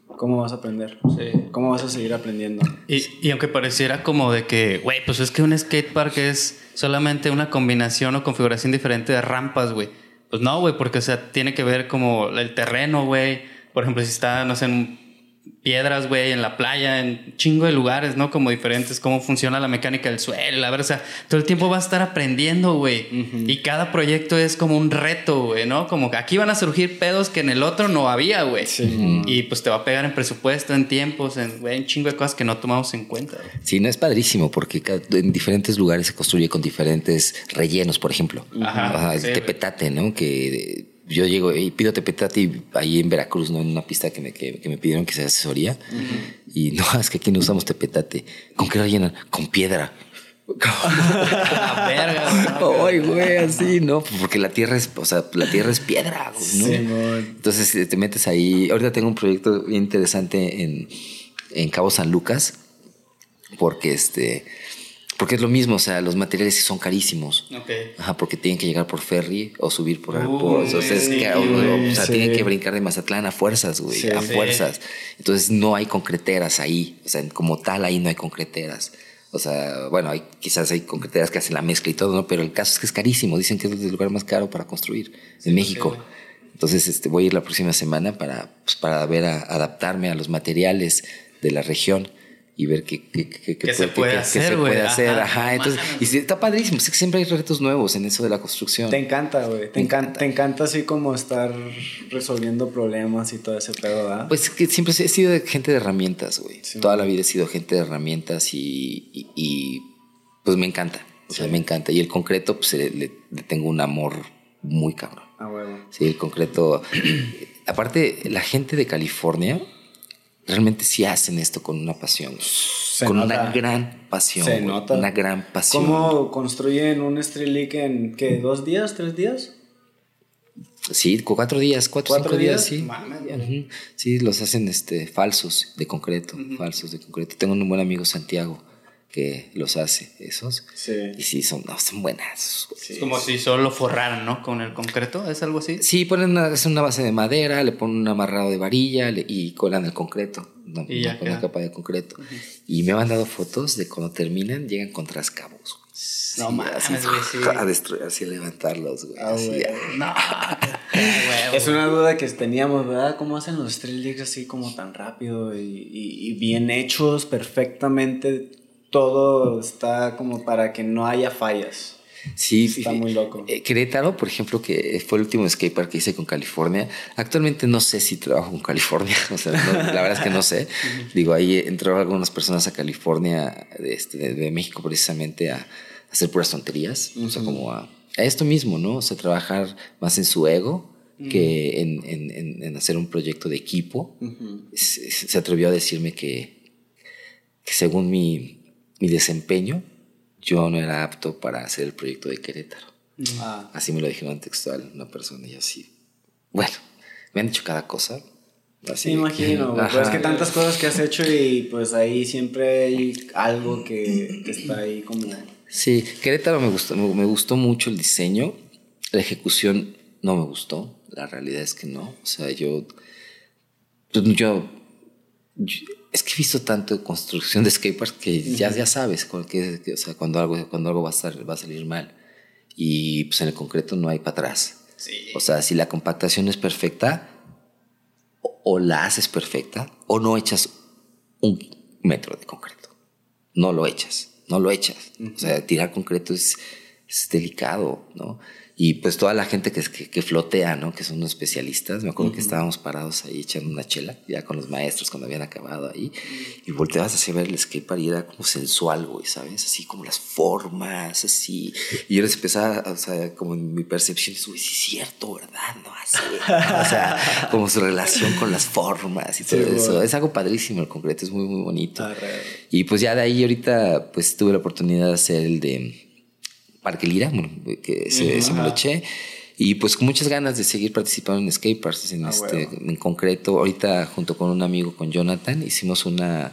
¿cómo vas a aprender? Sí. ¿Cómo vas a seguir aprendiendo? Y, y aunque pareciera como de que, güey, pues es que un skatepark es solamente una combinación o configuración diferente de rampas, güey. Pues no, güey, porque, o sea, tiene que ver como el terreno, güey. Por ejemplo, si está, no sé, en piedras, güey, en la playa, en chingo de lugares, ¿no? Como diferentes, cómo funciona la mecánica del suelo, la verdad, o sea, todo el tiempo va a estar aprendiendo, güey. Y cada proyecto es como un reto, güey, ¿no? Como que aquí van a surgir pedos que en el otro no había, güey. Y pues te va a pegar en presupuesto, en tiempos, en, güey, en chingo de cosas que no tomamos en cuenta. Sí, no es padrísimo porque en diferentes lugares se construye con diferentes rellenos, por ejemplo. Ajá. el tepetate, ¿no? Que yo llego y pido tepetate ahí en Veracruz, ¿no? En una pista que me, que, me pidieron que se asesoría. Y no, es que aquí no usamos tepetate. ¿Con qué rellenan? Con piedra. la verga. Ay, güey, así, ¿no? Porque la tierra es, o sea, la tierra es piedra, ¿no? Sí, Entonces eh, te metes ahí. Ahorita tengo un proyecto bien interesante en, en Cabo San Lucas, porque este porque es lo mismo, o sea, los materiales son carísimos. Ajá, porque tienen que llegar por ferry o subir por... o, sea, tienen que brincar de Mazatlán a fuerzas, güey, a fuerzas. Entonces no hay concreteras ahí, o sea, como tal ahí no hay concreteras. O sea, bueno, hay, quizás hay concreteras que hacen la mezcla y todo, ¿no? Pero el caso es que es carísimo. Dicen que es el lugar más caro para construir en México. Entonces este, voy a ir la próxima semana para, pues, para ver a, adaptarme a los materiales de la región y ver qué, qué, qué, se puede hacer, se puede hacer. Ajá, entonces, y está padrísimo, es que siempre hay retos nuevos en eso de la construcción. Te encanta, güey, te, encanta, te encanta así como estar resolviendo problemas y todo ese pedo, ¿verdad? Pues que siempre he sido gente de herramientas, güey. Toda la vida he sido gente de herramientas y, y, pues me encanta, o sea, me encanta. Y el concreto, pues le, le tengo un amor muy cabrón. Ah, bueno. Sí, el concreto. Aparte, la gente de California realmente sí hacen esto con una pasión. con una gran pasión. Se nota. Una gran pasión. ¿Cómo construyen un Street League en qué? ¿Dos días? ¿Tres días? Sí, cuatro días, cuatro, cinco días, sí. Sí, los hacen este, falsos de concreto, falsos de concreto. Tengo un buen amigo Santiago que los hace esos. Sí. Y sí, son, no, son buenas. es como si solo forraran, ¿no? Con el concreto, ¿es algo así? Sí, ponen una, una base de madera, le ponen un amarrado de varilla y colan el concreto, una, una, capa de concreto. Y me han dado fotos de cuando terminan, llegan con trascabos. No mames, A destruir, así a levantarlos, güey. Ah, no. es una duda que teníamos, ¿verdad? ¿Cómo hacen los Street así como tan rápido y, y bien hechos, perfectamente todo está como para que no haya fallas. Sí, está muy loco. Eh, Querétaro, por ejemplo, que fue el último skatepark que hice con California. Actualmente no sé si trabajo con California, o sea, la verdad es que no sé. Digo, ahí entraron algunas personas a California, de, este, de, México precisamente, a, hacer puras tonterías, o sea, como a, esto mismo, ¿no? O sea, trabajar más en su ego que en, en, en, hacer un proyecto de equipo. se, se, atrevió a decirme que, que según mi, mi desempeño, yo no era apto para hacer el proyecto de Querétaro. Ah. Así me lo dijeron textual una persona y así. Bueno, me han dicho cada cosa. Así me imagino, pues es que tantas cosas que has hecho y pues ahí siempre hay algo que, está ahí como... Sí, Querétaro me gustó, me, gustó mucho el diseño, la ejecución no me gustó, la realidad es que no, o sea, yo, yo es que he visto tanto construcción de skateparks que ya, ya sabes que, o sea, cuando algo, cuando algo va, a estar, va a salir mal. Y pues en el concreto no hay para atrás. O sea, si la compactación es perfecta, o, la haces perfecta, o no echas un metro de concreto. No lo echas, no lo echas. O sea, tirar concreto es, es delicado, ¿no? Y pues toda la gente que, que, que flotea, ¿no? Que son los especialistas. Me acuerdo que estábamos parados ahí echando una chela, ya con los maestros cuando habían acabado ahí. Y volteabas así a ver el skatepark y era como sensual, güey, ¿sabes? Así como las formas, así. Y yo les empezaba, o sea, como en mi percepción, güey, sí es cierto, ¿verdad? No así. o sea, como su relación con las formas y todo eso. Es algo padrísimo el concreto, es muy, muy bonito. Ah, y pues ya de ahí ahorita, pues tuve la oportunidad de hacer el de Parque Lira, bueno, que se, se me lo eché. Y pues con muchas ganas de seguir participando en skateparks en, Ah, este, en concreto. Ahorita junto con un amigo, con Jonathan, hicimos una,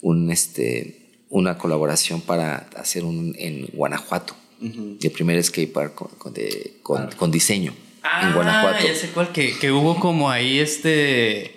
un, este, una colaboración para hacer un en Guanajuato. El primer skatepark con, con, de- con- con diseño en Guanajuato. Ah, ya sé cuál, que, que hubo como ahí este...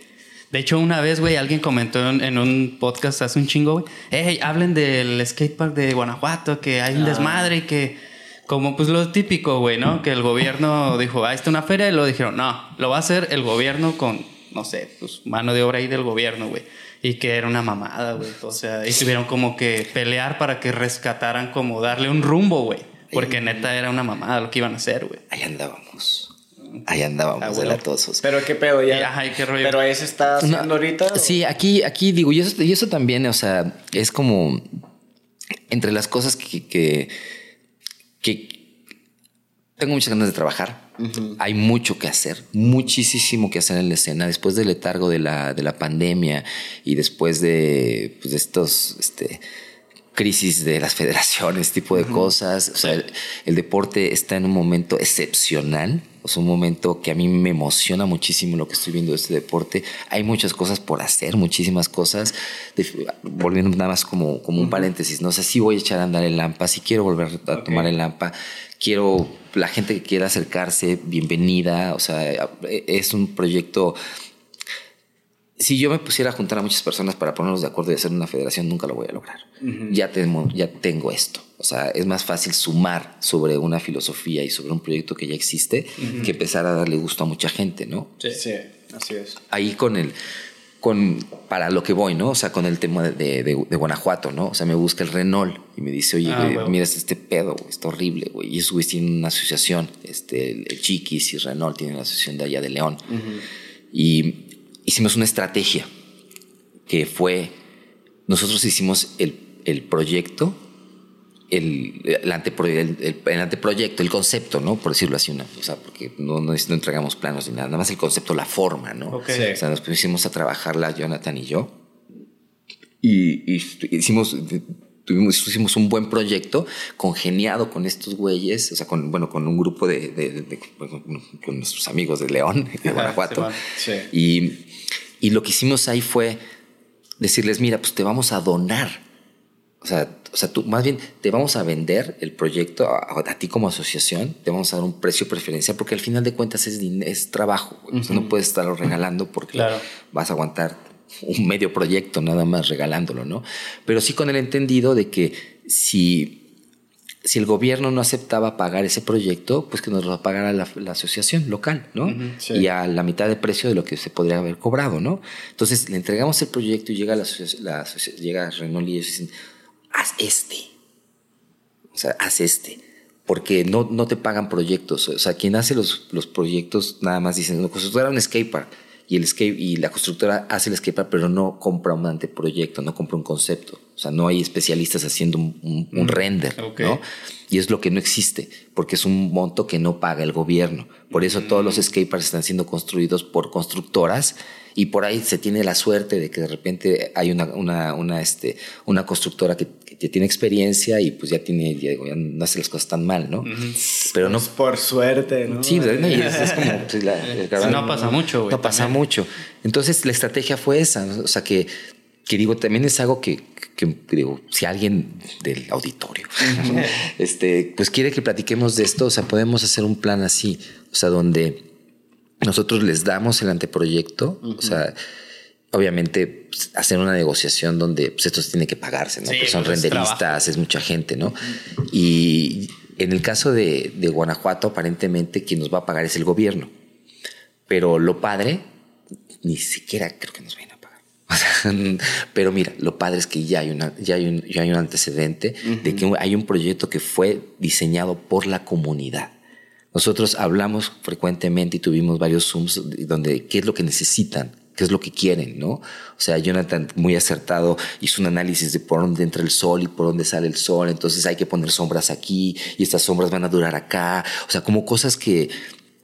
De hecho, una vez, güey, alguien comentó en, en un podcast hace un chingo, güey. Hey, hablen del skatepark de Guanajuato, que hay un desmadre y que... Como pues lo típico, güey, ¿no? Que el gobierno dijo, ah, está una feria y lo dijeron, no, lo va a hacer el gobierno con, no sé, pues mano de obra ahí del gobierno, güey. Y que era una mamada, güey. O sea, y tuvieron como que pelear para que rescataran, como darle un rumbo, güey. Porque neta era una mamada lo que iban a hacer, güey. Ahí andábamos. Ahí andábamos, Ah, bueno. Pero qué pedo ya. Ajá, ¿y qué rollo? Pero ahí se está haciendo No, ahorita. o- Sí, aquí, aquí digo, y eso, y eso también, o sea, es como entre las cosas que, que, que tengo muchas ganas de trabajar. Hay mucho que hacer, muchísimo que hacer en la escena. Después del letargo de la, de la pandemia y después de, pues, de estos este, crisis de las federaciones, tipo de cosas. O sea, el, el deporte está en un momento excepcional. O sea, un momento que a mí me emociona muchísimo lo que estoy viendo de este deporte. Hay muchas cosas por hacer, muchísimas cosas. De- volviendo nada más como, como un paréntesis, no sé si voy a echar a andar el Lampa, si quiero volver a tomar el Lampa, quiero la gente que quiera acercarse, bienvenida. O sea, es un proyecto si yo me pusiera a juntar a muchas personas para ponernos de acuerdo y hacer una federación, nunca lo voy a lograr. ya, tengo, ya tengo esto. O sea, es más fácil sumar sobre una filosofía y sobre un proyecto que ya existe que empezar a darle gusto a mucha gente, ¿no? Sí, sí, así es. Ahí con el, con, para lo que voy, ¿no? O sea, con el tema de, de, de Guanajuato, ¿no? O sea, me busca el Renault y me dice, oye, Ah, güey, huevo. mira este pedo, güey, está horrible, güey. Y esos güeyes tienen una asociación, este, el, el Chiquis y Renault tienen una asociación de allá de León. Y hicimos una estrategia que fue, nosotros hicimos el, el proyecto, el, el, antepro- el- anteproyecto, el concepto, ¿no? Por decirlo así, una, o sea, porque no, no, no entregamos planos ni nada, nada más el concepto, la forma, ¿no? Ok. Sí. O sea, nos pusimos a trabajarla Jonathan y yo. Y, y hicimos, tuvimos, hicimos un buen proyecto congeniado con estos güeyes, o sea, con, bueno, con un grupo de, de- de- de- con nuestros amigos de León, de Guanajuato. Sí. Y, y lo que hicimos ahí fue decirles, mira, pues te vamos a donar. O sea, o sea, tú más bien te vamos a vender el proyecto a, a ti como asociación, te vamos a dar un precio preferencial porque al final de cuentas es, trabajo. güey. O sea, no puedes estarlo regalando porque Claro. vas a aguantar un medio proyecto nada más regalándolo, ¿no? Pero sí con el entendido de que si, si el gobierno no aceptaba pagar ese proyecto, pues que nos lo pagara la, la asociación local, ¿no? sí. Y a la mitad de precio de lo que se podría haber cobrado, ¿no? Entonces le entregamos el proyecto y llega la, la llega Renault y ellos dicen, haz este. O sea, haz este. Porque no, no te pagan proyectos. O sea, quien hace los, los proyectos nada más dicen, la constructora un skatepark y, el skate, y la constructora hace el skatepark, pero no compra un anteproyecto, no compra un concepto. O sea, no hay especialistas haciendo un, un- un render, ok. ¿no? Y es lo que no existe, porque es un monto que no paga el gobierno. Por eso todos los skateparks están siendo construidos por constructoras y por ahí se tiene la suerte de que de repente hay una, una, una, este, una constructora que, que tiene experiencia y pues ya tiene, ya, digo, ya no hace las cosas tan mal, ¿no? Pero no... Pues por suerte, ¿no? Sí, pues, no, y es, es como... pues, la- cabrón- no pasa mucho, güey, No pasa también. mucho. Entonces la estrategia fue esa, ¿no? o sea que, que digo, también es algo que, que, que digo, si alguien del auditorio, este, pues quiere que platiquemos de esto, o sea, podemos hacer un plan así, o sea, donde nosotros les damos el anteproyecto, o sea, obviamente pues, hacer una negociación donde pues, esto se tiene que pagarse, ¿no? Sí, son pues, es renderistas, trabajo. es mucha gente, ¿no? Y en el caso de, de Guanajuato, aparentemente quien nos va a pagar es el gobierno. Pero lo padre, ni siquiera creo que nos vayan a pagar. O sea, pero mira, lo padre es que ya hay, una, ya hay, un, ya hay un antecedente de que hay un proyecto que fue diseñado por la comunidad. Nosotros hablamos frecuentemente y tuvimos varios Zooms donde qué es lo que necesitan, qué es lo que quieren, ¿no? O sea, Jonathan, muy acertado, hizo un análisis de por dónde entra el sol y por dónde sale el sol, entonces hay que poner sombras aquí y estas sombras van a durar acá, o sea, como cosas que,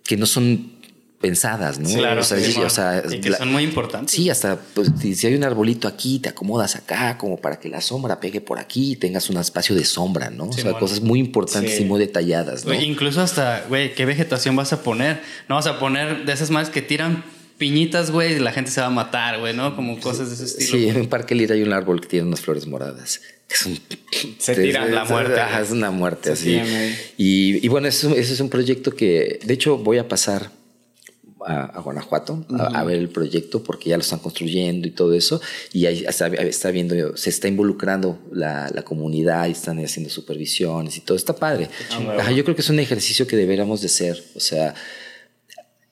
que no son pensadas, ¿no? Claro, o sea, sí, o sea, y que la- son muy importantes. Sí, hasta pues, si hay un arbolito aquí, te acomodas acá, como para que la sombra pegue por aquí y tengas un espacio de sombra, ¿no? o sea, cosas muy importantes Sí. y muy detalladas, incluso hasta, güey, ¿qué vegetación vas a poner? No vas a poner de esas más que tiran piñitas, güey, la gente se va a matar, güey, ¿no? Como cosas de ese estilo. Sí, en Parque Lira hay un árbol que tiene unas flores moradas. Es un, Se tiran la muerte. ajá, es una muerte así. Y, y bueno, ese es, un, ese es un proyecto que, de hecho, voy a pasar a, a Guanajuato a, a ver el proyecto porque ya lo están construyendo y todo eso. Y ahí está, está viendo, se está involucrando la, la comunidad y están haciendo supervisiones y todo. Está padre. Ajá, yo creo que es un ejercicio que deberíamos de hacer. O sea,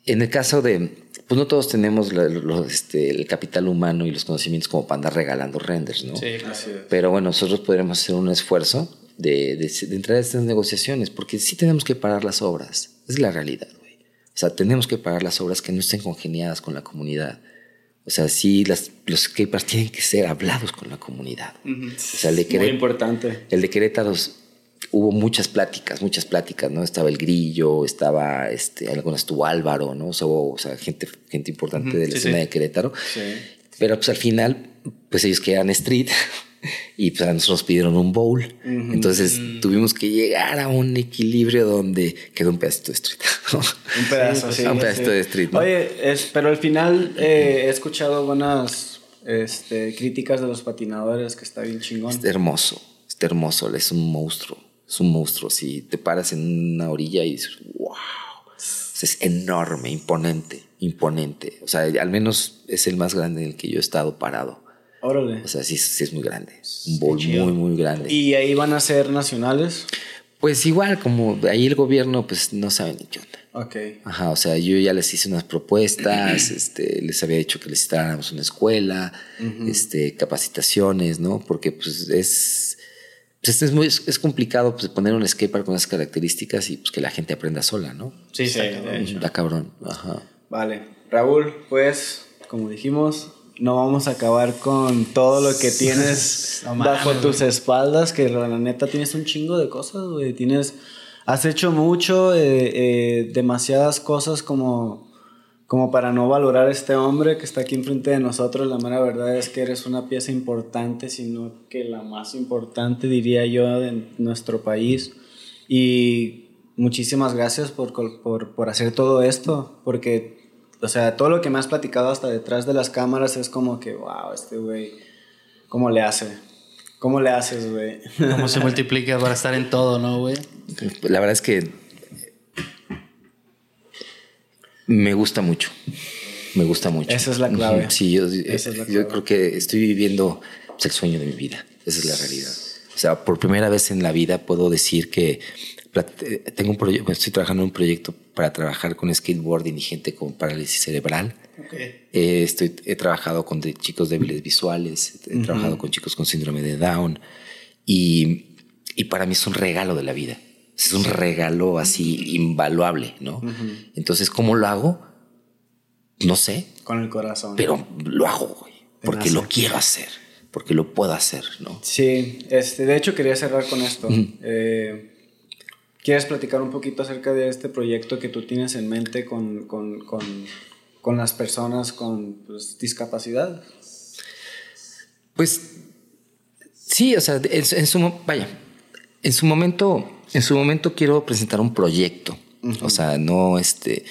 en el caso de, pues no todos tenemos la- este, el capital humano y los conocimientos como para andar regalando renders, ¿no? Sí, Así es. Pero bueno, nosotros podremos hacer un esfuerzo de, de, de entrar a estas negociaciones, porque sí tenemos que parar las obras. Es la realidad, güey. O sea, tenemos que parar las obras que no estén congeniadas con la comunidad. O sea, sí, las, los skateparks tienen que ser hablados con la comunidad. O sea, el de Muy importante. el de Querétaro hubo muchas pláticas, muchas pláticas, ¿no? Estaba el Grillo, estaba, este, algunas estuvo Álvaro, ¿no? O sea, hubo, o sea, gente, gente importante de la sí, escena sí. de Querétaro. Sí. Pero pues al final, pues ellos querían street y pues a nosotros nos pidieron un bowl. Entonces tuvimos que llegar a un equilibrio donde quedó un pedacito de street. ¿no? Un pedazo, sí. Un pedacito de street, ¿no? Oye, es, pero al final eh, he escuchado buenas este, críticas de los patinadores, que está bien chingón. Está hermoso, está hermoso, es un monstruo, es un monstruo. Si te paras en una orilla y dices, wow, es enorme, imponente, imponente. O sea, al menos es el más grande en el que yo he estado parado. Órale. O sea, sí, sí es muy grande, un bowl muy, muy grande. Y ahí van a ser nacionales. Pues igual, como ahí el gobierno, pues no sabe ni qué onda. Ok. Ajá, o sea, yo ya les hice unas propuestas, este, les había dicho que les instaláramos una escuela, este, capacitaciones, ¿no? Porque pues es, pues, es muy, es complicado pues, poner un skatepark con esas características y pues que la gente aprenda sola, ¿no? Sí, sí. de hecho. Da cabrón, ajá. Vale. Raúl, pues, como dijimos, no vamos a acabar con todo lo que tienes No bajo tus espaldas, que la neta tienes un chingo de cosas, güey. Tienes, has hecho mucho, eh, eh, demasiadas cosas como, como para no valorar a este hombre que está aquí enfrente de nosotros. La mera verdad es que eres una pieza importante, sino que la más importante, diría yo, de nuestro país. Y muchísimas gracias por, por, por hacer todo esto, porque, o sea, todo lo que me has platicado hasta detrás de las cámaras es como que, wow, este güey, ¿cómo le hace? ¿Cómo le haces, güey? Cómo se multiplica para estar en todo, ¿no, güey? La verdad es que me gusta mucho. Me gusta mucho. Esa es la clave. Sí, yo, Esa es la yo creo que estoy viviendo el sueño de mi vida. Esa es la realidad. O sea, por primera vez en la vida puedo decir que eh, tengo un proyecto, estoy trabajando en un proyecto para trabajar con skateboarding y gente con parálisis cerebral. Eh, estoy, he trabajado con de- chicos débiles visuales, he trabajado con chicos con síndrome de Down y, y para mí es un regalo de la vida. Es un regalo así invaluable, ¿no? Entonces, ¿cómo lo hago? No sé, Con el corazón. pero lo hago, güey, porque nace. lo quiero hacer, porque lo puedo hacer, ¿no? Sí, este, de hecho quería cerrar con esto. Eh, ¿Quieres platicar un poquito acerca de este proyecto que tú tienes en mente con, con, con, con las personas con pues, discapacidad? Pues sí, o sea, en, su- en su vaya, en su momento, en su momento quiero presentar un proyecto. O sea, no este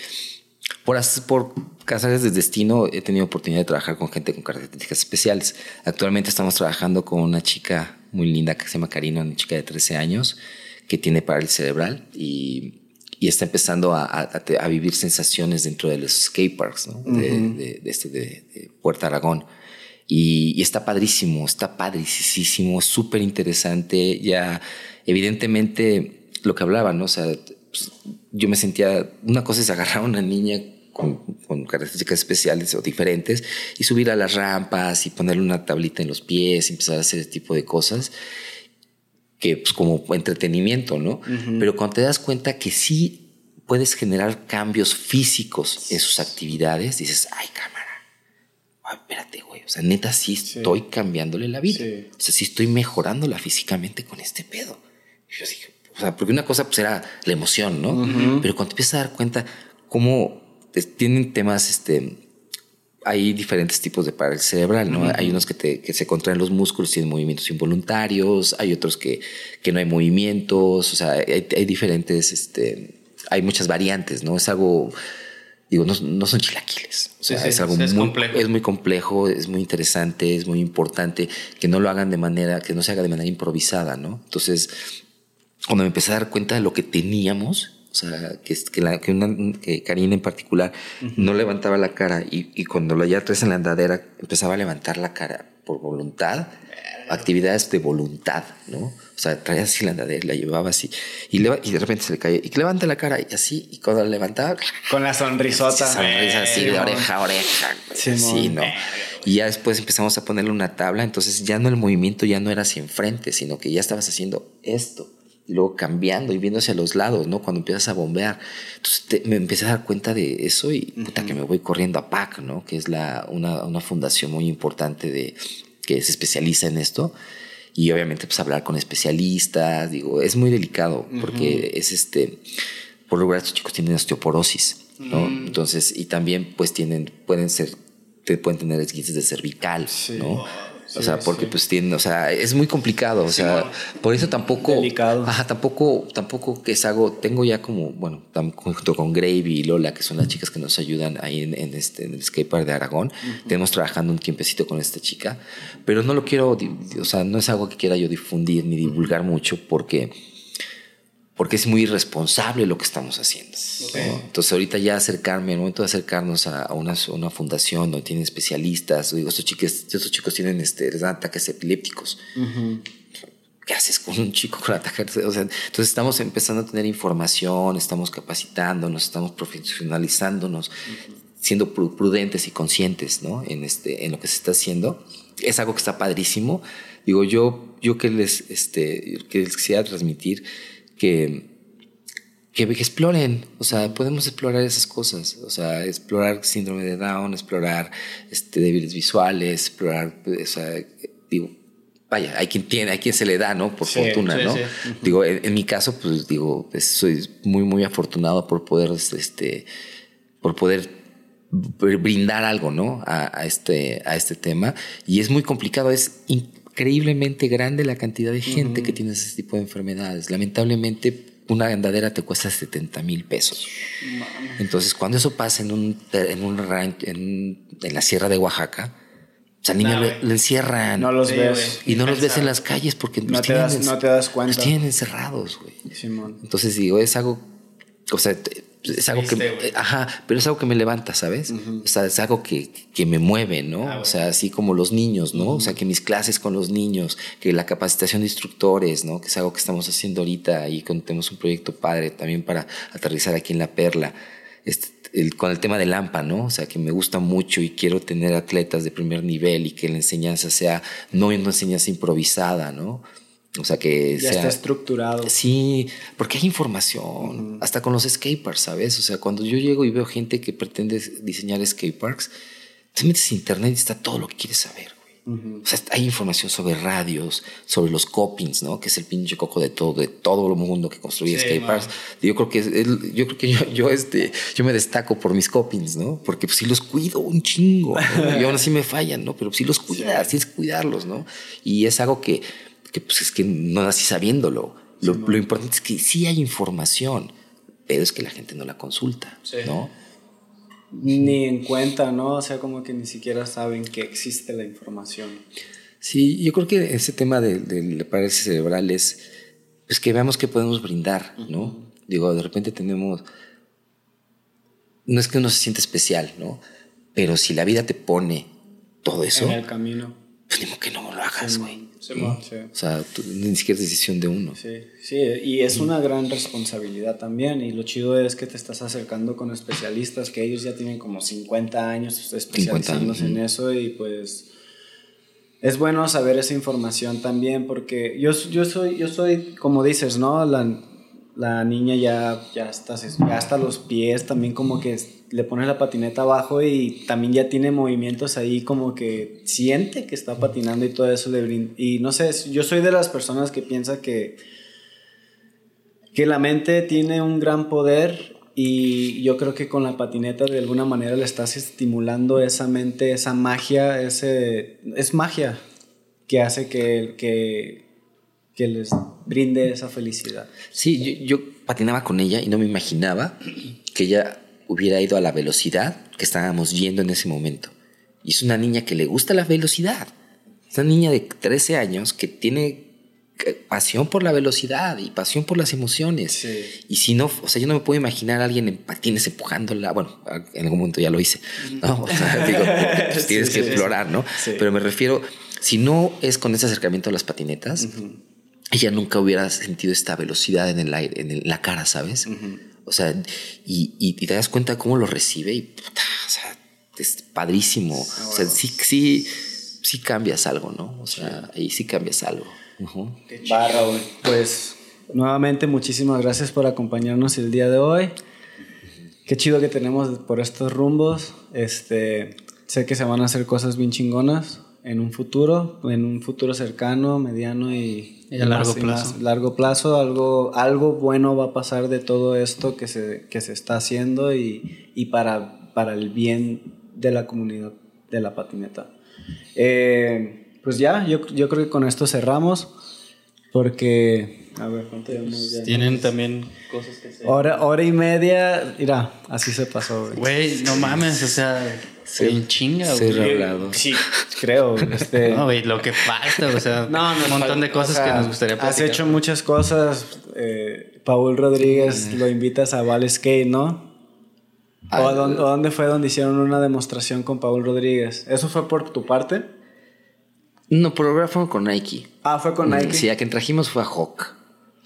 por por casares de destino he tenido oportunidad de trabajar con gente con características especiales. Actualmente estamos trabajando con una chica muy linda que se llama Karina, una chica de 13 años que tiene parálisis cerebral y, y está empezando a, a- vivir sensaciones dentro de los skateparks ¿no? de, de- de este, de, Puerto Aragón. Y, y está padrísimo, está padricísimo, súper interesante. Ya, evidentemente, lo que hablaba, ¿no? O sea, pues, yo me sentía, una cosa es agarrar a una niña con, con características especiales o diferentes y subir a las rampas y ponerle una tablita en los pies y empezar a hacer ese tipo de cosas que pues como entretenimiento, ¿no? Pero cuando te das cuenta que sí puedes generar cambios físicos en sus actividades, dices, ay, cámara, ay, espérate, güey. O sea, neta, sí estoy cambiándole la vida. O sea, sí estoy mejorándola físicamente con este pedo. Yo dije, o sea, porque una cosa pues era la emoción, ¿no? Pero cuando te empiezas a dar cuenta cómo tienen temas, este, hay diferentes tipos de parálisis cerebral, ¿no? Hay unos que, te, que se contraen los músculos, tienen movimientos involuntarios, hay otros que, que no hay movimientos, o sea, hay, hay, diferentes, este, hay muchas variantes, ¿no? Es algo, digo, no, no son chilaquiles, o sea, es algo es muy, complejo. es muy complejo, es muy interesante, es muy importante que no lo hagan de manera, que no se haga de manera improvisada, ¿no? Entonces, cuando me empecé a dar cuenta de lo que teníamos, o sea, que, que, la, que, una, que Karina en particular uh -huh. no levantaba la cara y, y cuando la ya traes en la andadera empezaba a levantar la cara por voluntad, actividades de voluntad, ¿no? O sea, traía así la andadera, la llevaba así y, le, y de repente se le caía y que levanta la cara y así y cuando la levantaba con la sonrisota, sonrisa así de oreja a oreja, sí, así, ¿no? Y ya después empezamos a ponerle una tabla, entonces ya no el movimiento ya no era hacia enfrente, sino que ya estabas haciendo esto y luego cambiando y viendo hacia los lados, ¿no? Cuando empiezas a bombear. Entonces te, me empecé a dar cuenta de eso y puta, uh -huh. que me voy corriendo a PAC, ¿no? Que es la, una, una fundación muy importante de, que se especializa en esto. Y obviamente, pues hablar con especialistas, digo, es muy delicado porque uh -huh. es este, por lo estos chicos tienen osteoporosis, ¿no? Uh -huh. Entonces, y también, pues tienen, pueden ser, pueden tener esguinces de cervical, sí. ¿no? Sí, o sea, porque sí. pues tienen, o sea, es muy complicado, o sí, sea, bueno, por eso tampoco, delicado. ajá, tampoco, tampoco que es algo, tengo ya como, bueno, junto con Gravy y Lola, que son las chicas que nos ayudan ahí en, en este, en el skatepark de Aragón, uh -huh. tenemos trabajando un tiempecito con esta chica, pero no lo quiero, o sea, no es algo que quiera yo difundir ni divulgar mucho porque porque es muy irresponsable lo que estamos haciendo. Okay. ¿no? Entonces ahorita ya acercarme, al momento de acercarnos a, a, una, fundación donde tienen especialistas, digo, estos chicos, estos chicos tienen este, ataques epilépticos. Uh -huh. ¿Qué haces con un chico con ataques? O sea, entonces estamos empezando a tener información, estamos capacitándonos, estamos profesionalizándonos, uh -huh. siendo prudentes y conscientes ¿no? en, este, en lo que se está haciendo. Es algo que está padrísimo. Digo, yo, yo que les, este, que les quisiera transmitir que, que, exploren, o sea, podemos explorar esas cosas, o sea, explorar síndrome de Down, explorar este, débiles visuales, explorar, o sea, digo, vaya, hay quien tiene, hay quien se le da, ¿no? Por sí, fortuna, sí, ¿no? Sí. Digo, en, en, mi caso, pues digo, soy muy, muy afortunado por poder, este, por poder brindar algo, ¿no? A, a este, a este tema. Y es muy complicado, es increíblemente grande la cantidad de gente uh -huh. que tiene ese tipo de enfermedades. Lamentablemente, una andadera te cuesta 70 mil pesos. Entonces, cuando eso pasa en un, en un ranch, en, en la sierra de Oaxaca, o sea, al niño lo, lo, encierran. No los ves. Y no los ves en las calles porque no, te das, no te das cuenta. Los tienen encerrados, güey. Entonces digo, es algo, o sea, es algo que, wey. ajá, pero es algo que me levanta, ¿sabes? Uh -huh. O sea, es algo que, que me mueve, ¿no? Ah, o sea, así como los niños, ¿no? Uh -huh. O sea, que mis clases con los niños, que la capacitación de instructores, ¿no? Que es algo que estamos haciendo ahorita y tenemos un proyecto padre también para aterrizar aquí en La Perla. Este, el, con el tema del AMPA, ¿no? O sea, que me gusta mucho y quiero tener atletas de primer nivel y que la enseñanza sea no una enseñanza improvisada, ¿no? O sea, que ya sea, está estructurado. Sí, porque hay información, uh -huh. hasta con los skateparks, ¿sabes? O sea, cuando yo llego y veo gente que pretende diseñar skateparks, te metes en internet y está todo lo que quieres saber. Uh -huh. O sea, hay información sobre radios, sobre los copings, ¿no? Que es el pinche coco de todo, de todo el mundo que construye sí, skateparks. Yo creo que, yo, creo que yo, yo, este, yo me destaco por mis copings, ¿no? Porque pues sí los cuido un chingo. ¿no? y aún así me fallan, ¿no? Pero sí los cuidas, sí. tienes que cuidarlos, ¿no? Y es algo que que pues es que no nací sabiéndolo. Lo, lo, importante es que sí hay información, pero es que la gente no la consulta, sí. ¿no? Ni en cuenta, ¿no? O sea, como que ni siquiera saben que existe la información. Sí, yo creo que ese tema de, de parálisis cerebral es pues que veamos qué podemos brindar, ¿no? Uh -huh. Digo, de repente tenemos... No es que uno se siente especial, ¿no? Pero si la vida te pone todo eso... En el camino. Pues digo que no lo hagas, güey. Sí. Sí, sí. O sea, tú, ni siquiera es decisión de uno. Sí, sí, y es una gran responsabilidad también. Y lo chido es que te estás acercando con especialistas que ellos ya tienen como 50 años especializándose en eso. Y pues es bueno saber esa información también porque yo, yo, soy, yo soy, como dices, ¿no? La, la niña ya, ya, está, ya hasta los pies, también como que le pones la patineta abajo y también ya tiene movimientos ahí como que siente que está patinando y todo eso le brinda. Y no sé, yo soy de las personas que piensa que, que la mente tiene un gran poder y yo creo que con la patineta de alguna manera le estás estimulando esa mente, esa magia, ese, es magia que hace que, que, que les brinde esa felicidad. Sí, yo, patinaba con ella y no me imaginaba que ella hubiera ido a la velocidad que estábamos yendo en ese momento. Y es una niña que le gusta la velocidad. Es una niña de 13 años que tiene pasión por la velocidad y pasión por las emociones. Y si no, o sea, yo no me puedo imaginar a alguien en patines empujándola. Bueno, en algún momento ya lo hice, ¿no? O sea, digo, pues tienes que explorar, ¿no? Pero me refiero, si no es con ese acercamiento a las patinetas, ella nunca hubiera sentido esta velocidad en el aire, en la cara, ¿sabes? O sea, y, te das cuenta cómo lo recibe y puta, o sea, es padrísimo. Ah, o sea, sí, sí, sí cambias algo, ¿no? O sea, ahí sí cambias algo. Barra, güey. Pues nuevamente muchísimas gracias por acompañarnos el día de hoy. Qué chido que tenemos por estos rumbos. Este, sé que se van a hacer cosas bien chingonas en un futuro, en un futuro cercano, mediano y, a largo plazo. largo plazo, algo, algo bueno va a pasar de todo esto que se, que se está haciendo y, y para, para el bien de la comunidad de la patineta. Eh, pues ya, yo, yo creo que con esto cerramos porque... A ver, ¿cuánto ya? Tienen también cosas que hacer. Hora, hora y media, mira, así se pasó. Güey, no mames, o sea Sí, chinga, güey. Sí, creo. Este... No, güey, lo que falta, o sea, un montón de cosas que nos gustaría platicar. Has hecho muchas cosas. Eh, Paul Rodríguez lo invitas a Val Skate, ¿no? ¿O, a dónde, dónde, fue donde hicieron una demostración con Paul Rodríguez? ¿Eso fue por tu parte? No, por fue con Nike. Ah, fue con Nike. Sí, a quien trajimos fue a Hawk.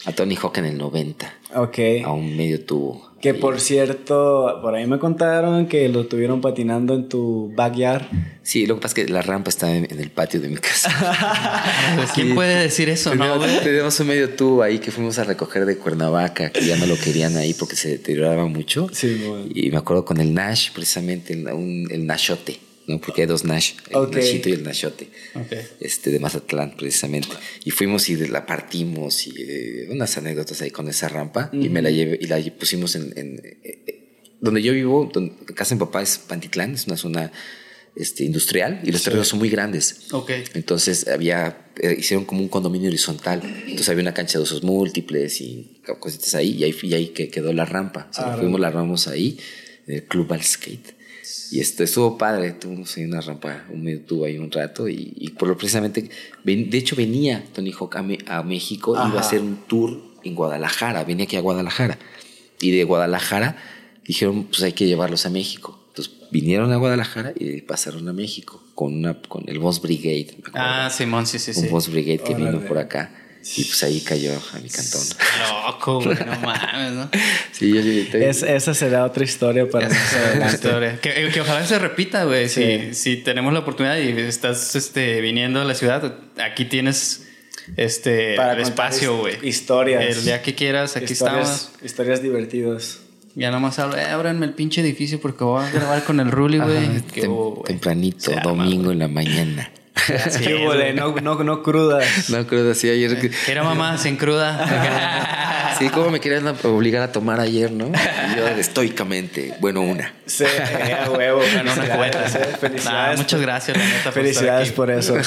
A Tony Hawk en el 90. Ok. A un medio tubo. Que por cierto, por ahí me contaron que lo tuvieron patinando en tu backyard. Sí, lo que pasa es que la rampa está en, el patio de mi casa. ¿Quién puede decir eso, no? Tenemos un medio tubo ahí que fuimos a recoger de Cuernavaca, que ya no lo querían ahí porque se deterioraba mucho. Sí, Y me acuerdo con el Nash, precisamente, el Nashote. ¿No? Porque hay dos Nash, el Nashito y el Nashote, este, de Mazatlán, precisamente. Y fuimos y la partimos y eh, unas anécdotas ahí con esa rampa y me la llevé y la pusimos en, eh, eh, donde yo vivo, donde, casa de mi papá es Pantitlán, es una zona este, industrial y los terrenos son muy grandes. Okay. Entonces había, hicieron como un condominio horizontal. Entonces había una cancha de usos múltiples y cositas ahí y ahí, y ahí que quedó la rampa. O sea, ah, fuimos, la ramamos ahí en el Club Al Skate. Y esto estuvo padre, tuvimos ahí una rampa, un medio tubo ahí un rato y, por lo precisamente, de hecho venía Tony Hawk a, México, iba a hacer un tour en Guadalajara, venía aquí a Guadalajara y de Guadalajara dijeron pues hay que llevarlos a México. Entonces vinieron a Guadalajara y pasaron a México con, una, con el Boss Brigade. Ah, Simón, sí, sí, sí. Un Boss Brigade que vino por acá. Y pues ahí cayó a mi cantón. Loco, güey, no mames, ¿no? sí, yo sí. esa será otra historia para esa historia. Que, que, ojalá se repita, güey. Si, si tenemos la oportunidad y estás este, viniendo a la ciudad, aquí tienes este para espacio, güey. Historias. El día que quieras, aquí estamos. Historias divertidas. Ya nomás ábranme el pinche edificio porque voy a grabar con el Ruli, güey. tempranito, domingo en la mañana. Sí, no, no, no crudas. No crudas, sí, ayer. Era mamá sin cruda. sí, como me querían obligar a tomar ayer, ¿no? yo estoicamente, bueno, una. Sí, a huevo, no Felicidades. muchas gracias, la neta. Felicidades por, eso.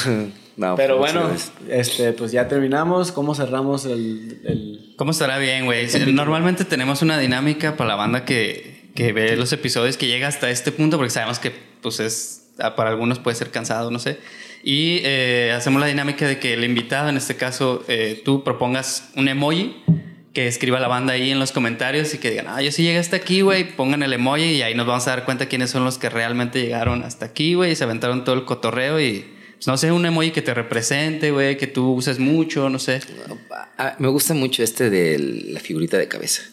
No, Pero bueno, este, pues ya terminamos. ¿Cómo cerramos el, el... ¿Cómo estará bien, güey? Normalmente tenemos una dinámica para la banda que, que ve los episodios que llega hasta este punto, porque sabemos que, pues, es para algunos puede ser cansado, no sé. Y eh, hacemos la dinámica de que el invitado, en este caso, eh, tú propongas un emoji que escriba la banda ahí en los comentarios y que digan, ah, yo sí llegué hasta aquí, güey, pongan el emoji y ahí nos vamos a dar cuenta quiénes son los que realmente llegaron hasta aquí, güey, y se aventaron todo el cotorreo y, pues, no sé, un emoji que te represente, güey, que tú uses mucho, no sé. Ah, me gusta mucho este de la figurita de cabeza.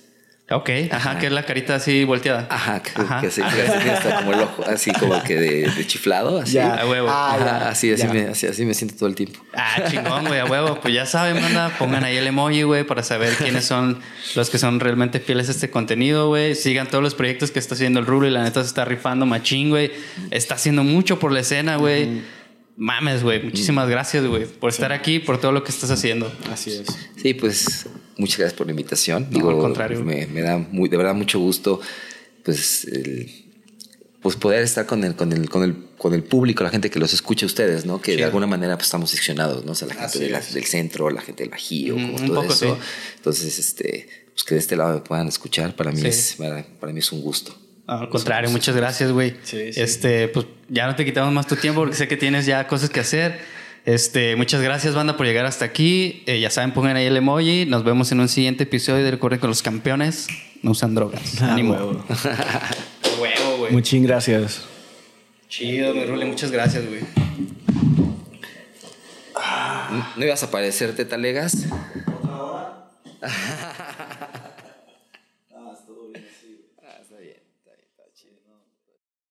Ok, ajá, que es la carita así volteada. Ajá, que, que se, está como el ojo, así como que de, chiflado, así. Ya, a huevo. Ah, así, así, me, así, así, me siento todo el tiempo. Ah, chingón, güey, a huevo. Pues ya saben, manda, pongan ahí el emoji, güey, para saber quiénes son los que son realmente fieles a este contenido, güey. Sigan todos los proyectos que está haciendo el Rulo y la neta se está rifando machín, güey. Está haciendo mucho por la escena, güey. Mames, güey. Muchísimas gracias, güey, por estar aquí, por todo lo que estás haciendo. Así es. Sí, pues muchas gracias por la invitación. Digo, al contrario. Me, da muy, de verdad mucho gusto, pues, pues poder estar con el, con el, con el, con el público, la gente que los escucha a ustedes, ¿no? Que de alguna manera pues, estamos seccionados, ¿no? O sea, la gente del centro, la gente del Bajío, como todo eso. Entonces, este, pues que de este lado me puedan escuchar, para mí, es, para mí es un gusto. Al contrario, muchas gracias, güey. Este, pues ya no te quitamos más tu tiempo porque sé que tienes ya cosas que hacer. Este, muchas gracias, banda, por llegar hasta aquí. Eh, ya saben, pongan ahí el emoji. Nos vemos en un siguiente episodio de Recorre con los Campeones. No usan drogas. Ah, Ánimo. Huevo. huevo, güey. Muchas gracias. Chido, mi Rule. Muchas gracias, güey. ¿No ibas a aparecerte, Talegas?